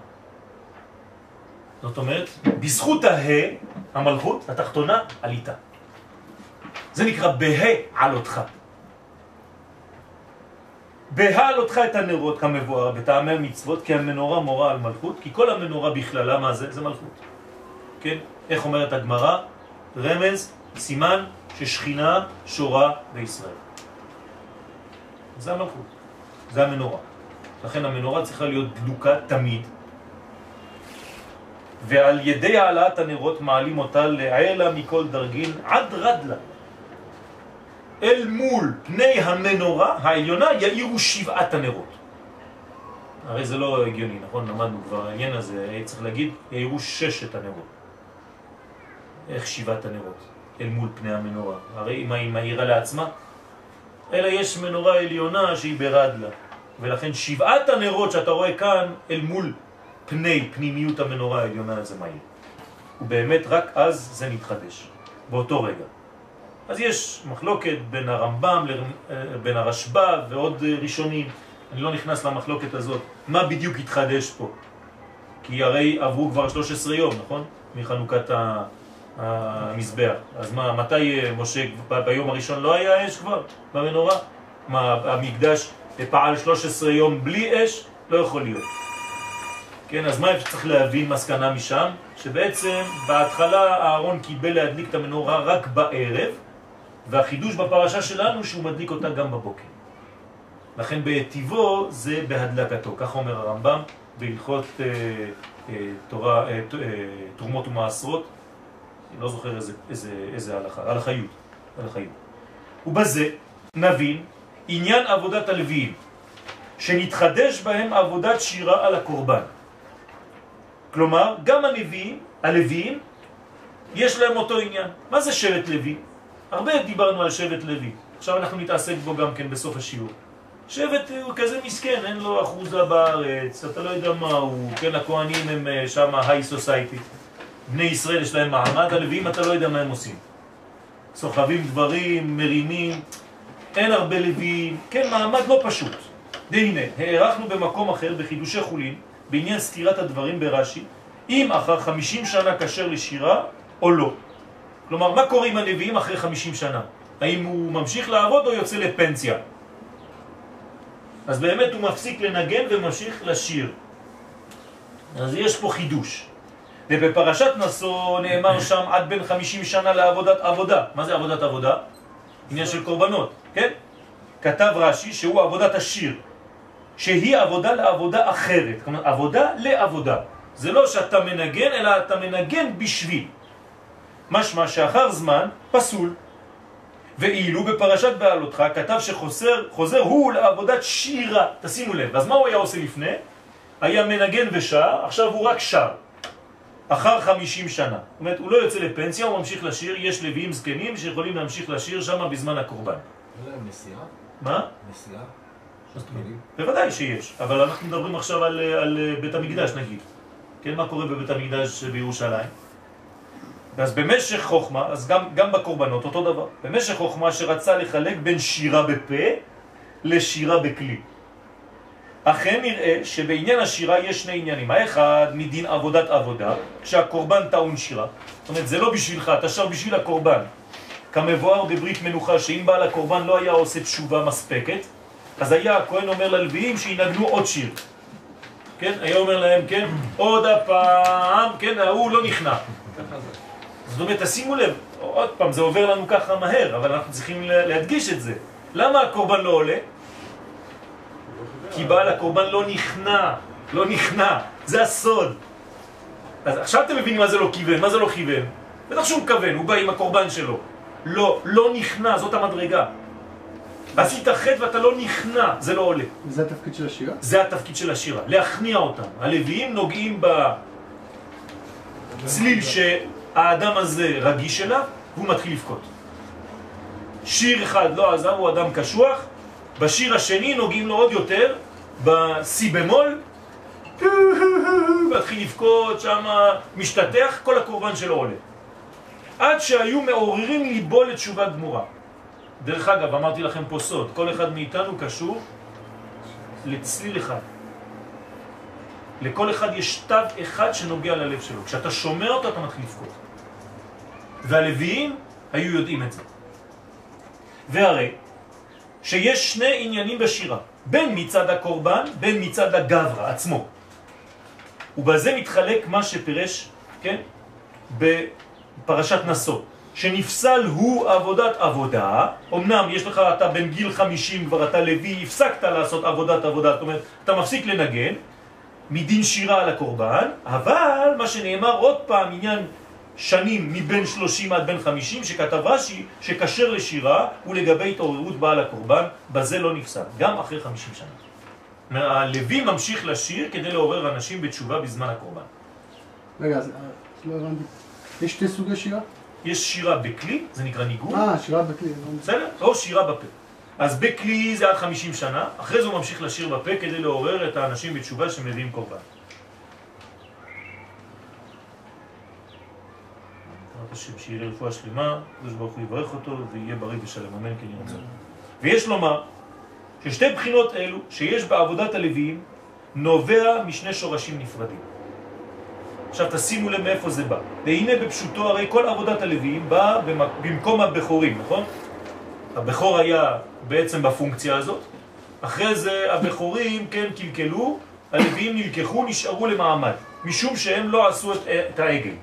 Speaker 1: זאת אומרת, בזכות הה, המלכות, התחתונה, עליתה. זה נקרא בהעלותך. בהעלותך את הנרות כמבואר בטעמי מצוות, כי המנורה מורה על מלכות, כי כל המנורה בכללה, מה זה? זה מלכות. כן? איך אומרת הגמרא? רמז, סימן ששכינה שורה בישראל. זה המלכות, זה המנורה. לכן המנורה צריכה להיות דלוקה תמיד, ועל ידי העלאת הנרות מעלים אותה לעלה מכל דרגין עד רדלה. אל מול פני המנורה העליונה יאירו שבעת הנרות. הרי זה לא הגיוני, נכון? למדנו כבר העניין הזה, צריך להגיד, יאירו ששת הנרות. איך שבעת הנרות? אל מול פני המנורה. הרי מה היא מאירה לעצמה? אלא יש מנורה עליונה שהיא ברדלה. ולכן שבעת הנרות שאתה רואה כאן אל מול פני פנימיות המנורה העליונה זה מהיר. ובאמת רק אז זה מתחדש, באותו רגע. אז יש מחלוקת בין הרמב"ם, בין הרשב"א ועוד ראשונים. אני לא נכנס למחלוקת הזאת. מה בדיוק התחדש פה? כי הרי עברו כבר 13 יום, נכון? מחנוכת המזבח. אז מה, מתי משה, ביום הראשון לא היה אש כבר במנורה? מה, המקדש פעל 13 יום בלי אש? לא יכול להיות. כן, אז מה צריך להבין מסקנה משם? שבעצם בהתחלה הארון קיבל להדליק את המנורה רק בערב, והחידוש בפרשה שלנו שהוא מדליק אותה גם בבוקר. לכן בטיבו זה בהדלקתו, כך אומר הרמב"ם בהלכות אה, אה, תורה, אה, אה, תרומות ומעשרות, אני לא זוכר איזה, איזה, איזה הלכה, הלכה י', הלכה י'. ובזה נבין עניין עבודת הלוויים, שנתחדש בהם עבודת שירה על הקורבן. כלומר, גם הנביאים, הלוויים, יש להם אותו עניין. מה זה שבט לוי? הרבה דיברנו על שבט לוי, עכשיו אנחנו נתעסק בו גם כן בסוף השיעור. שבט הוא כזה מסכן, אין לו אחוזה בארץ, אתה לא יודע מה הוא, כן, הכהנים הם אה, שם היי סוסייטי. בני ישראל יש להם מעמד, הלוויים אתה לא יודע מה הם עושים. סוחבים דברים, מרימים, אין הרבה לוויים, כן, מעמד לא פשוט. והנה, הערכנו במקום אחר בחידושי חולין, בעניין סתירת הדברים ברש"י, אם אחר 50 שנה כשר לשירה או לא. כלומר, מה קורה עם הנביאים אחרי 50 שנה? האם הוא ממשיך לעבוד או יוצא לפנסיה? אז באמת הוא מפסיק לנגן וממשיך לשיר. אז יש פה חידוש. ובפרשת נשוא נאמר שם עד בין 50 שנה לעבודת עבודה. מה זה עבודת עבודה? עניין של קורבנות, כן? כתב רש"י שהוא עבודת השיר, שהיא עבודה לעבודה אחרת, כלומר עבודה לעבודה. זה לא שאתה מנגן, אלא אתה מנגן בשביל. משמע שאחר זמן פסול. ואילו בפרשת בעלותך כתב שחוזר חוזר הוא לעבודת שירה, תשימו לב, אז מה הוא היה עושה לפני? היה מנגן ושר, עכשיו הוא רק שר, אחר חמישים שנה. זאת אומרת, הוא לא יוצא לפנסיה, הוא ממשיך לשיר, יש לוויים זקנים שיכולים להמשיך לשיר שם בזמן הקורבן.
Speaker 5: אין להם נסיעה?
Speaker 1: מה?
Speaker 5: נסיעה?
Speaker 1: בוודאי שיש, אבל אנחנו מדברים עכשיו על, על בית המקדש נגיד. כן, מה קורה בבית המקדש בירושלים? אז במשך חוכמה, אז גם, גם בקורבנות אותו דבר, במשך חוכמה שרצה לחלק בין שירה בפה לשירה בכלי. אכן נראה שבעניין השירה יש שני עניינים. האחד מדין עבודת עבודה, כשהקורבן טעון שירה. זאת אומרת, זה לא בשבילך, אתה שר בשביל הקורבן. כמבואר בברית מנוחה, שאם בעל הקורבן לא היה עושה תשובה מספקת, אז היה הכהן אומר ללוויים שינגנו עוד שיר. כן? היה אומר להם, כן? עוד הפעם, כן? ההוא לא נכנע. זאת אומרת, תשימו לב, עוד פעם, זה עובר לנו ככה מהר, אבל אנחנו צריכים להדגיש את זה. למה הקורבן לא עולה? כי בעל הקורבן לא נכנע, לא נכנע, זה הסוד. אז עכשיו אתם מבינים מה זה לא כיוון, מה זה לא כיוון? בטח שהוא מכוון, הוא בא עם הקורבן שלו. לא, לא נכנע, זאת המדרגה. עשית חטא ואתה לא נכנע, זה לא עולה.
Speaker 2: וזה התפקיד של השירה?
Speaker 1: זה התפקיד של השירה, להכניע אותם. הלוויים נוגעים בצליל שהאדם הזה רגיש אליו, והוא מתחיל לבכות. שיר אחד לא עזב, הוא אדם קשוח, בשיר השני נוגעים לו עוד יותר, בסי במול, מתחיל לבכות, שם משתתח, כל הקורבן שלו עולה. עד שהיו מעוררים ליבו לתשובה גמורה. דרך אגב, אמרתי לכם פה סוד, כל אחד מאיתנו קשור לצליל אחד. לכל אחד יש תו אחד שנוגע ללב שלו. כשאתה שומע אותו אתה מתחיל לבכות. והלוויים היו יודעים את זה. והרי שיש שני עניינים בשירה, בין מצד הקורבן, בין מצד הגברה עצמו. ובזה מתחלק מה שפירש, כן, בפרשת נשוא, שנפסל הוא עבודת עבודה, אמנם יש לך, אתה בן גיל 50 כבר, אתה לוי, הפסקת לעשות עבודת עבודה, זאת אומרת, אתה מפסיק לנגן, מדין שירה על הקורבן, אבל מה שנאמר עוד פעם, עניין שנים מבין 30 עד בין 50, שכתב רש"י שקשר לשירה ולגבי התעוררות בעל הקורבן, בזה לא נפסל, גם אחרי 50 שנה. הלוי ממשיך לשיר כדי לעורר אנשים בתשובה בזמן הקורבן.
Speaker 2: רגע, אז אה, לא הבנתי. יש שתי סוגי שירה?
Speaker 1: יש שירה בכלי, זה נקרא ניגון,
Speaker 2: אה, שירה בכלי. הבנתי.
Speaker 1: בסדר? או שירה בפה. אז בכלי זה עד 50 שנה, אחרי זה הוא ממשיך לשיר בפה כדי לעורר את האנשים בתשובה שמביאים קורבן. השם שיהיה רפואה שלמה, הקדוש ברוך הוא יברך אותו ויהיה בריא ושלם, אמן כן ירצה. ויש לומר ששתי בחינות אלו שיש בעבודת הלוויים נובע משני שורשים נפרדים. עכשיו תשימו לב מאיפה זה בא. והנה בפשוטו הרי כל עבודת הלוויים באה במק- במקום הבכורים, נכון? הבכור היה בעצם בפונקציה הזאת, אחרי זה הבכורים כן קלקלו, הלוויים נלקחו, נשארו למעמד, משום שהם לא עשו את, את העגל.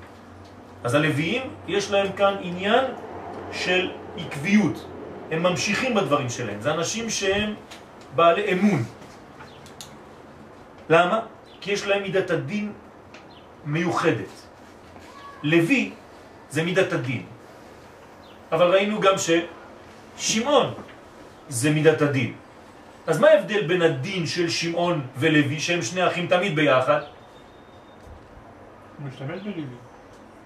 Speaker 1: אז הלוויים יש להם כאן עניין של עקביות, הם ממשיכים בדברים שלהם, זה אנשים שהם בעלי אמון. למה? כי יש להם מידת הדין מיוחדת. לוי זה מידת הדין. אבל ראינו גם ששמעון זה מידת הדין. אז מה ההבדל בין הדין של שמעון ולוי, שהם שני אחים תמיד ביחד?
Speaker 6: הוא משתמש בליבי.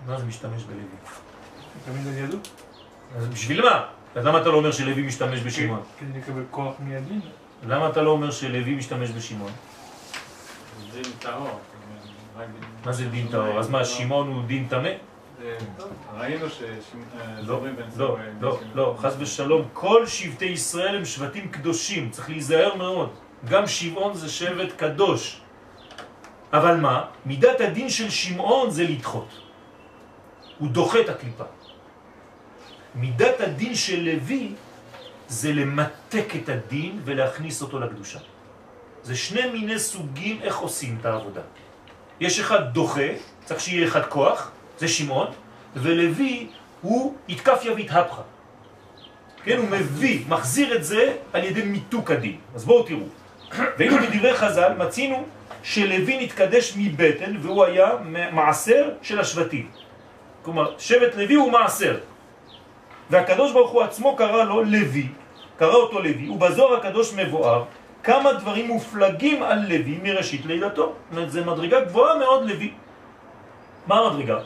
Speaker 1: מה זה משתמש בלוי?
Speaker 6: תמיד על ידו.
Speaker 1: אז בשביל מה? אז למה אתה לא אומר שלוי משתמש בשמעון?
Speaker 6: כדי לקבל כוח מידין.
Speaker 1: למה אתה לא אומר שלוי משתמש בשמעון?
Speaker 7: דין טהור.
Speaker 1: מה זה דין טהור? אז מה, שמעון הוא דין טמא?
Speaker 7: ראינו
Speaker 1: לא,
Speaker 7: שזורים בין
Speaker 1: לא,
Speaker 7: זורים.
Speaker 1: לא, לא, חס ושלום, כל שבטי ישראל הם שבטים קדושים, צריך להיזהר מאוד. גם שמעון זה שבט קדוש. אבל מה? מידת הדין של שמעון זה לדחות. הוא דוחה את הקליפה. מידת הדין של לוי זה למתק את הדין ולהכניס אותו לקדושה. זה שני מיני סוגים איך עושים את העבודה. יש אחד דוחה, צריך שיהיה אחד כוח, זה שמעון, ולוי הוא יתקפיה והתהפכה. כן, הוא מביא, מחזיר את זה על ידי מיתוק הדין. אז בואו תראו. והיינו בדברי חז"ל, מצינו שלוי נתקדש מבטן והוא היה מעשר של השבטים. כלומר, שבט לוי הוא מעשר. והקדוש ברוך הוא עצמו קרא לו לוי, קרא אותו לוי, ובזוהר הקדוש מבואר כמה דברים מופלגים על לוי מראשית לידתו. זאת אומרת, זה מדרגה גבוהה מאוד לוי. מה המדרגה?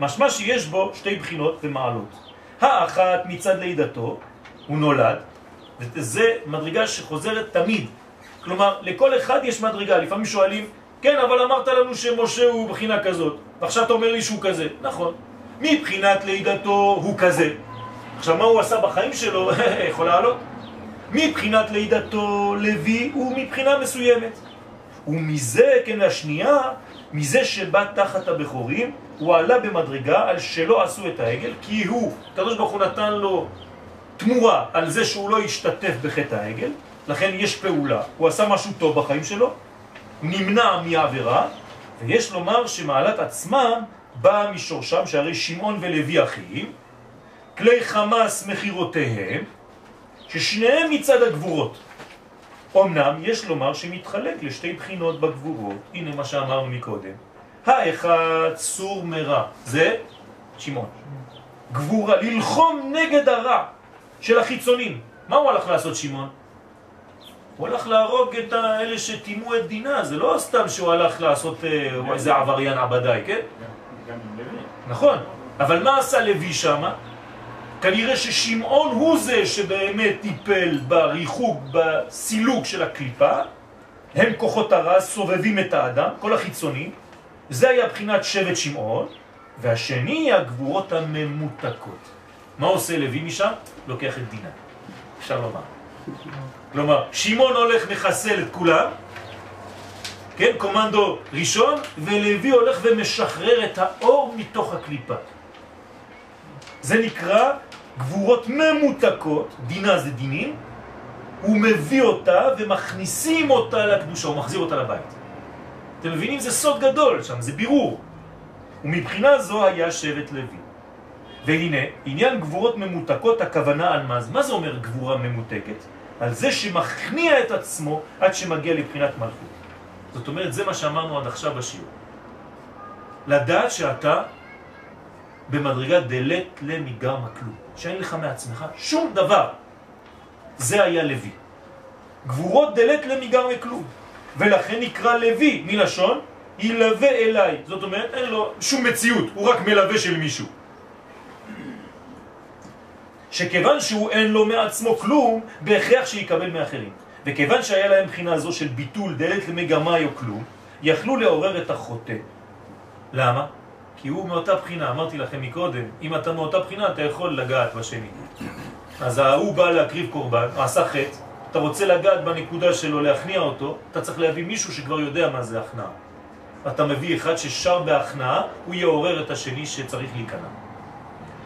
Speaker 1: משמע שיש בו שתי בחינות ומעלות. האחת מצד לידתו, הוא נולד, וזה מדרגה שחוזרת תמיד. כלומר, לכל אחד יש מדרגה. לפעמים שואלים, כן, אבל אמרת לנו שמשה הוא בחינה כזאת, ועכשיו אתה אומר לי שהוא כזה. נכון. מבחינת לידתו הוא כזה. עכשיו, מה הוא עשה בחיים שלו? יכול לעלות. מבחינת לידתו לוי הוא מבחינה מסוימת. ומזה, כן, השנייה, מזה שבא תחת הבכורים, הוא עלה במדרגה על שלא עשו את העגל, כי הוא, הקדוש ברוך הוא נתן לו תמורה על זה שהוא לא השתתף בחטא העגל, לכן יש פעולה, הוא עשה משהו טוב בחיים שלו, נמנע מעבירה, ויש לומר שמעלת עצמם באה משורשם, שהרי שמעון ולוי אחים, כלי חמאס מחירותיהם, ששניהם מצד הגבורות. אמנם יש לומר שמתחלק לשתי בחינות בגבורות, הנה מה שאמרנו מקודם. האחד סור מרע, זה שמעון. גבורה, ללחום נגד הרע של החיצונים. מה הוא הלך לעשות שמעון? הוא הלך להרוג את האלה שטימו את דינה, זה לא סתם שהוא הלך לעשות אה, איזה עבריין עבדי, כן?
Speaker 7: גם עם לוי.
Speaker 1: נכון, אבל מה עשה לוי שמה? כנראה ששמעון הוא זה שבאמת טיפל בריחוק, בסילוק של הקליפה, הם כוחות הרע, סובבים את האדם, כל החיצונים, זה היה בחינת שבט שמעון, והשני הגבורות הממותקות. מה עושה לוי משם? לוקח את דינה, אפשר לומר. כלומר, שמעון הולך מחסל את כולם, כן, קומנדו ראשון, ולוי הולך ומשחרר את האור מתוך הקליפה. זה נקרא גבורות ממותקות, דינה זה דינים, הוא מביא אותה ומכניסים אותה לקדושה, הוא מחזיר אותה לבית. אתם מבינים? זה סוד גדול שם, זה בירור. ומבחינה זו היה שבט לוי. והנה, עניין גבורות ממותקות, הכוונה על מה? מה זה אומר גבורה ממותקת? על זה שמכניע את עצמו עד שמגיע לבחינת מלכות. זאת אומרת, זה מה שאמרנו עד עכשיו בשיעור. לדעת שאתה במדרגה דלת למגרם הכלום, שאין לך מעצמך שום דבר. זה היה לוי. גבורות דלת למגרם הכלום. ולכן נקרא לוי, מלשון, ילווה אליי. זאת אומרת, אין לו שום מציאות, הוא רק מלווה של מישהו. שכיוון שהוא אין לו מעצמו כלום, בהכרח שיקבל מאחרים. וכיוון שהיה להם בחינה זו של ביטול דלת למגמה או כלום, יכלו לעורר את החוטא. למה? כי הוא מאותה בחינה, אמרתי לכם מקודם, אם אתה מאותה בחינה אתה יכול לגעת בשני. אז ההוא בא להקריב קורבן, עשה חטא, אתה רוצה לגעת בנקודה שלו, להכניע אותו, אתה צריך להביא מישהו שכבר יודע מה זה הכנעה. אתה מביא אחד ששר בהכנעה, הוא יעורר את השני שצריך להיכנע.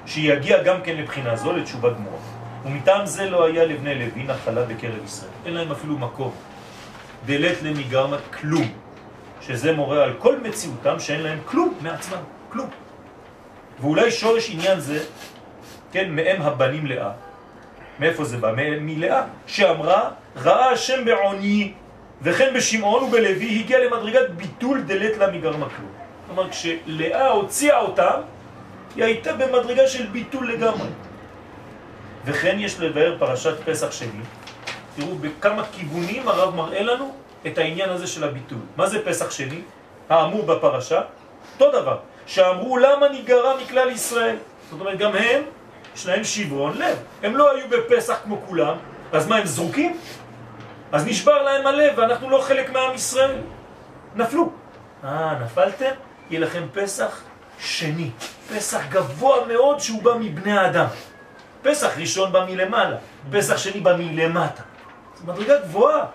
Speaker 1: שיגיע גם כן לבחינה זו, לתשובה גמורה. ומטעם זה לא היה לבני לוי נחלה בקרב ישראל. אין להם אפילו מקום. דלת למגרמה כלום. שזה מורה על כל מציאותם שאין להם כלום מעצמם, כלום. ואולי שורש עניין זה, כן, מהם הבנים לאה. מאיפה זה בא? מלאה, שאמרה, ראה השם בעוני, וכן בשמעון ובלוי הגיע למדרגת ביטול דלת לה מגרמה כלום. כלומר, כשלאה הוציאה אותם, היא הייתה במדרגה של ביטול לגמרי. וכן יש לבאר פרשת פסח שני. תראו בכמה כיוונים הרב מראה לנו את העניין הזה של הביטול. מה זה פסח שני? האמור בפרשה, אותו דבר, שאמרו למה ניגרע מכלל ישראל. זאת אומרת, גם הם, יש להם שברון לב. הם לא היו בפסח כמו כולם, אז מה, הם זרוקים? אז נשבר להם הלב ואנחנו לא חלק מעם ישראל. נפלו. אה, נפלתם? יהיה לכם פסח שני. פסח גבוה מאוד שהוא בא מבני האדם. פסח ראשון בא מלמעלה, פסח שני בא מלמטה. זו מדרגה גבוהה.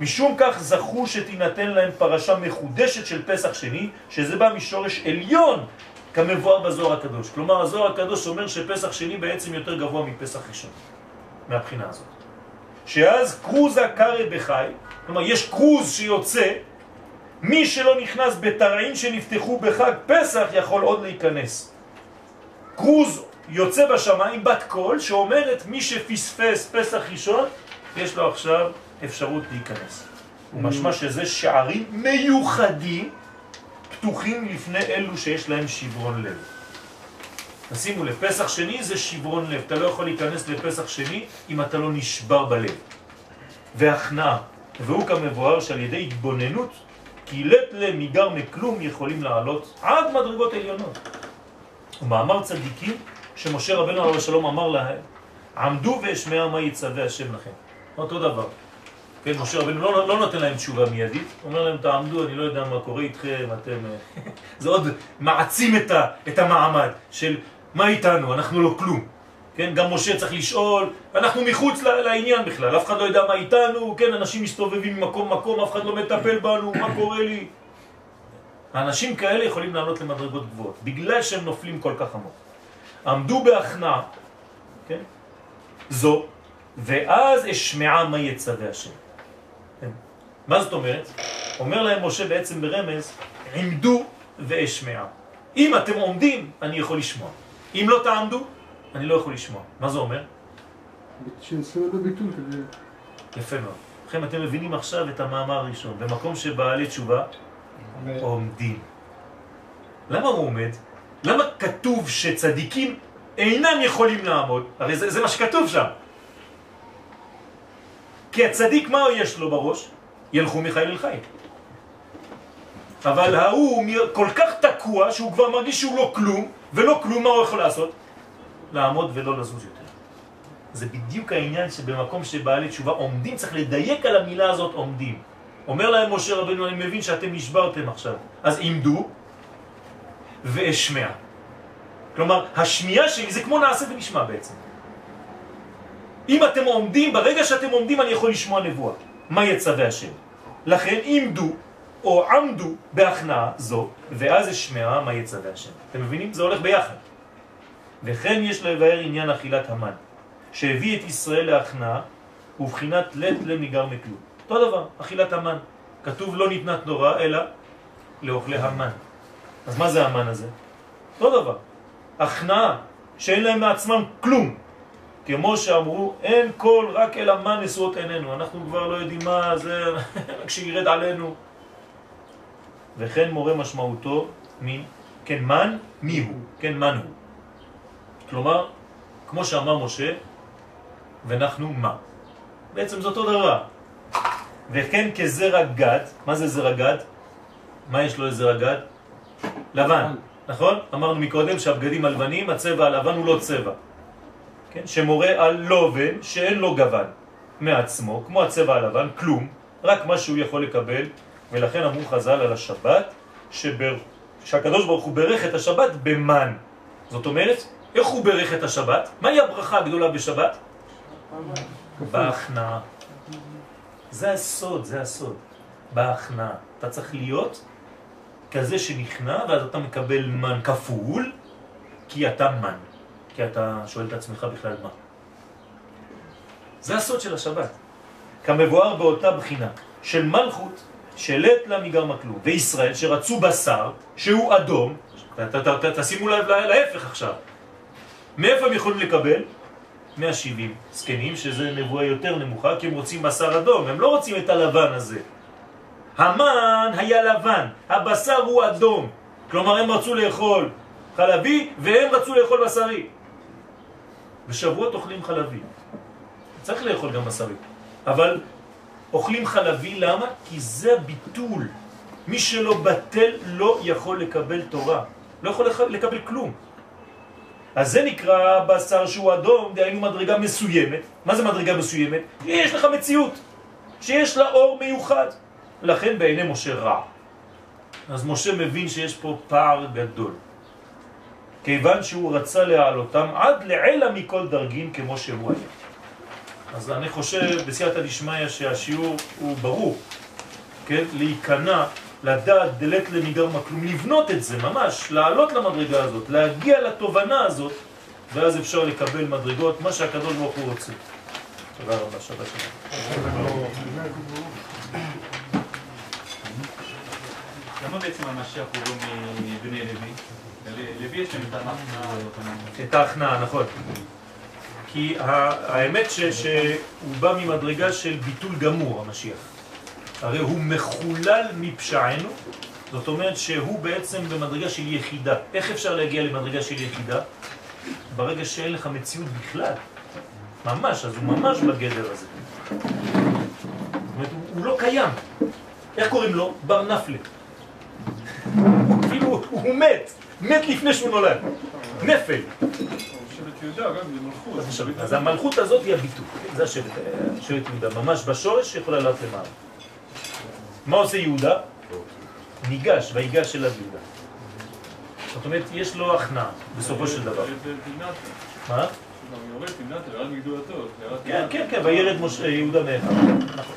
Speaker 1: משום כך זכו שתינתן להם פרשה מחודשת של פסח שני, שזה בא משורש עליון, כמבואר בזוהר הקדוש. כלומר, הזוהר הקדוש אומר שפסח שני בעצם יותר גבוה מפסח ראשון, מהבחינה הזאת. שאז קרוזה קרא בחי, כלומר, יש קרוז שיוצא, מי שלא נכנס בתרעים שנפתחו בחג פסח יכול עוד להיכנס. קרוז יוצא בשמיים בת קול שאומרת מי שפספס פסח ראשון יש לו עכשיו אפשרות להיכנס. הוא משמע שזה שערים מיוחדים פתוחים לפני אלו שיש להם שברון לב. תשימו לב, פסח שני זה שברון לב. אתה לא יכול להיכנס לפסח שני אם אתה לא נשבר בלב. והכנעה, והוא כמבואר שעל ידי התבוננות, כי לט למיגר מכלום יכולים לעלות עד מדרגות עליונות. ומאמר צדיקים שמשה רבנו עליו השלום אמר להם, עמדו ואשמע מה יצווה השם לכם. אותו דבר. כן, משה רבנו לא, לא נותן להם תשובה מיידית, אומר להם תעמדו, אני לא יודע מה קורה איתכם, אתם... אה, זה עוד מעצים את, ה, את המעמד של מה איתנו, אנחנו לא כלום. כן, גם משה צריך לשאול, אנחנו מחוץ לעניין בכלל, אף אחד לא יודע מה איתנו, כן, אנשים מסתובבים ממקום מקום, אף אחד לא מטפל בנו, מה קורה לי? האנשים כאלה יכולים לעלות למדרגות גבוהות, בגלל שהם נופלים כל כך עמוק. עמדו בהכנעה, כן, זו, ואז אשמעה מה יצווה השם. כן. מה זאת אומרת? אומר להם משה בעצם ברמז, עמדו ואשמעה. אם אתם עומדים, אני יכול לשמוע. אם לא תעמדו, אני לא יכול לשמוע. מה זה אומר?
Speaker 2: שינסו בביטול כדי...
Speaker 1: יפה מאוד. לכם אתם מבינים עכשיו את המאמר הראשון. במקום שבעלי תשובה עומדים. למה הוא עומד? למה כתוב שצדיקים אינם יכולים לעמוד? הרי זה, זה מה שכתוב שם. כי הצדיק, מה יש לו בראש? ילכו מחיל אל חיים. אבל ההוא כל כך תקוע שהוא כבר מרגיש שהוא לא כלום, ולא כלום, מה הוא יכול לעשות? לעמוד ולא לזוז יותר. זה בדיוק העניין שבמקום שבעלי תשובה עומדים, צריך לדייק על המילה הזאת עומדים. אומר להם משה רבנו, אני מבין שאתם נשברתם עכשיו. אז עמדו ואשמע. כלומר, השמיעה שלי זה כמו נעשה ונשמע בעצם. אם אתם עומדים, ברגע שאתם עומדים אני יכול לשמוע נבואה. מה יצווה השם? לכן עמדו או עמדו בהכנעה זו, ואז אשמע מה יצווה השם. אתם מבינים? זה הולך ביחד. וכן יש לבאר עניין אכילת המן, שהביא את ישראל להכנעה ובחינת לט לניגר מכלום. אותו דבר, אכילת המן. כתוב לא ניתנה תנורה, אלא לאוכלי המן. אז מה זה המן הזה? אותו דבר. הכנעה, שאין להם מעצמם כלום. כמו שאמרו, אין כל רק אל המן נשואות עינינו. אנחנו כבר לא יודעים מה זה, רק שירד עלינו. וכן מורה משמעותו, מי? כן, מן, מי הוא? כן, מן הוא. כלומר, כמו שאמר משה, ואנחנו מה? בעצם זה אותו דבר. וכן כזרע גד, מה זה זרע גד? מה יש לו לזרע גד? לבן, נכון? אמרנו מקודם שהבגדים הלבנים, הצבע הלבן הוא לא צבע. כן? שמורה על לובן שאין לו גוון מעצמו, כמו הצבע הלבן, כלום, רק מה שהוא יכול לקבל, ולכן אמרו חז"ל על השבת, שבר... שהקדוש ברוך הוא ברך את השבת במן. זאת אומרת, איך הוא ברך את השבת? מהי הברכה הגדולה בשבת? בהכנעה. זה הסוד, זה הסוד. בהכנעה. אתה צריך להיות כזה שנכנע, ואז אתה מקבל מן כפול, כי אתה מן. כי אתה שואל את עצמך בכלל מה. זה הסוד של השבת. כמבואר באותה בחינה של מלכות שלט לה מגרמה כלום, וישראל שרצו בשר שהוא אדום, תשימו לב להפך עכשיו, מאיפה הם יכולים לקבל? 170 זקנים, שזה נבואה יותר נמוכה, כי הם רוצים בשר אדום, הם לא רוצים את הלבן הזה. המן היה לבן, הבשר הוא אדום. כלומר, הם רצו לאכול חלבי, והם רצו לאכול בשרי. בשבועות אוכלים חלבי. צריך לאכול גם בשרי. אבל אוכלים חלבי, למה? כי זה ביטול. מי שלא בטל לא יכול לקבל תורה. לא יכול לקבל כלום. אז זה נקרא בשר שהוא אדום, דהיינו מדרגה מסוימת. מה זה מדרגה מסוימת? יש לך מציאות. שיש לה אור מיוחד. לכן בעיני משה רע. אז משה מבין שיש פה פער גדול. כיוון שהוא רצה להעלותם עד לעילה מכל דרגים כמו שהוא היה. אז אני חושב בסייעתא דשמיא שהשיעור הוא ברור, כן? להיכנע, לדעת דלת למיגרמה כלום, לבנות את זה ממש, לעלות למדרגה הזאת, להגיע לתובנה הזאת, ואז אפשר לקבל מדרגות, מה שהקדוש ברוך הוא רוצה. תודה רבה, שבת שלום.
Speaker 7: למה בעצם המשיח הוא לא מבני לוי? לוי יש להם את המחנה,
Speaker 1: את ההכנעה, נכון. כי האמת ש- שהוא בא ממדרגה של ביטול גמור, המשיח. הרי הוא מחולל מפשענו, זאת אומרת שהוא בעצם במדרגה של יחידה. איך אפשר להגיע למדרגה של יחידה? ברגע שאין לך מציאות בכלל. ממש, אז הוא ממש בגדר הזה. זאת אומרת, הוא לא קיים. איך קוראים לו? בר נפלה. כאילו, הוא, מת. מת לפני שהוא נולד. נפל. אז המלכות הזאת היא הביטוי, זה השבט, שבט יהודה, ממש בשורש שיכולה לעלות למעלה. מה עושה יהודה? ניגש, ויגש אליו יהודה. זאת אומרת, יש לו הכנעה בסופו של דבר. מה? כן, כן, כן, וירד יהודה מאחיו. נכון.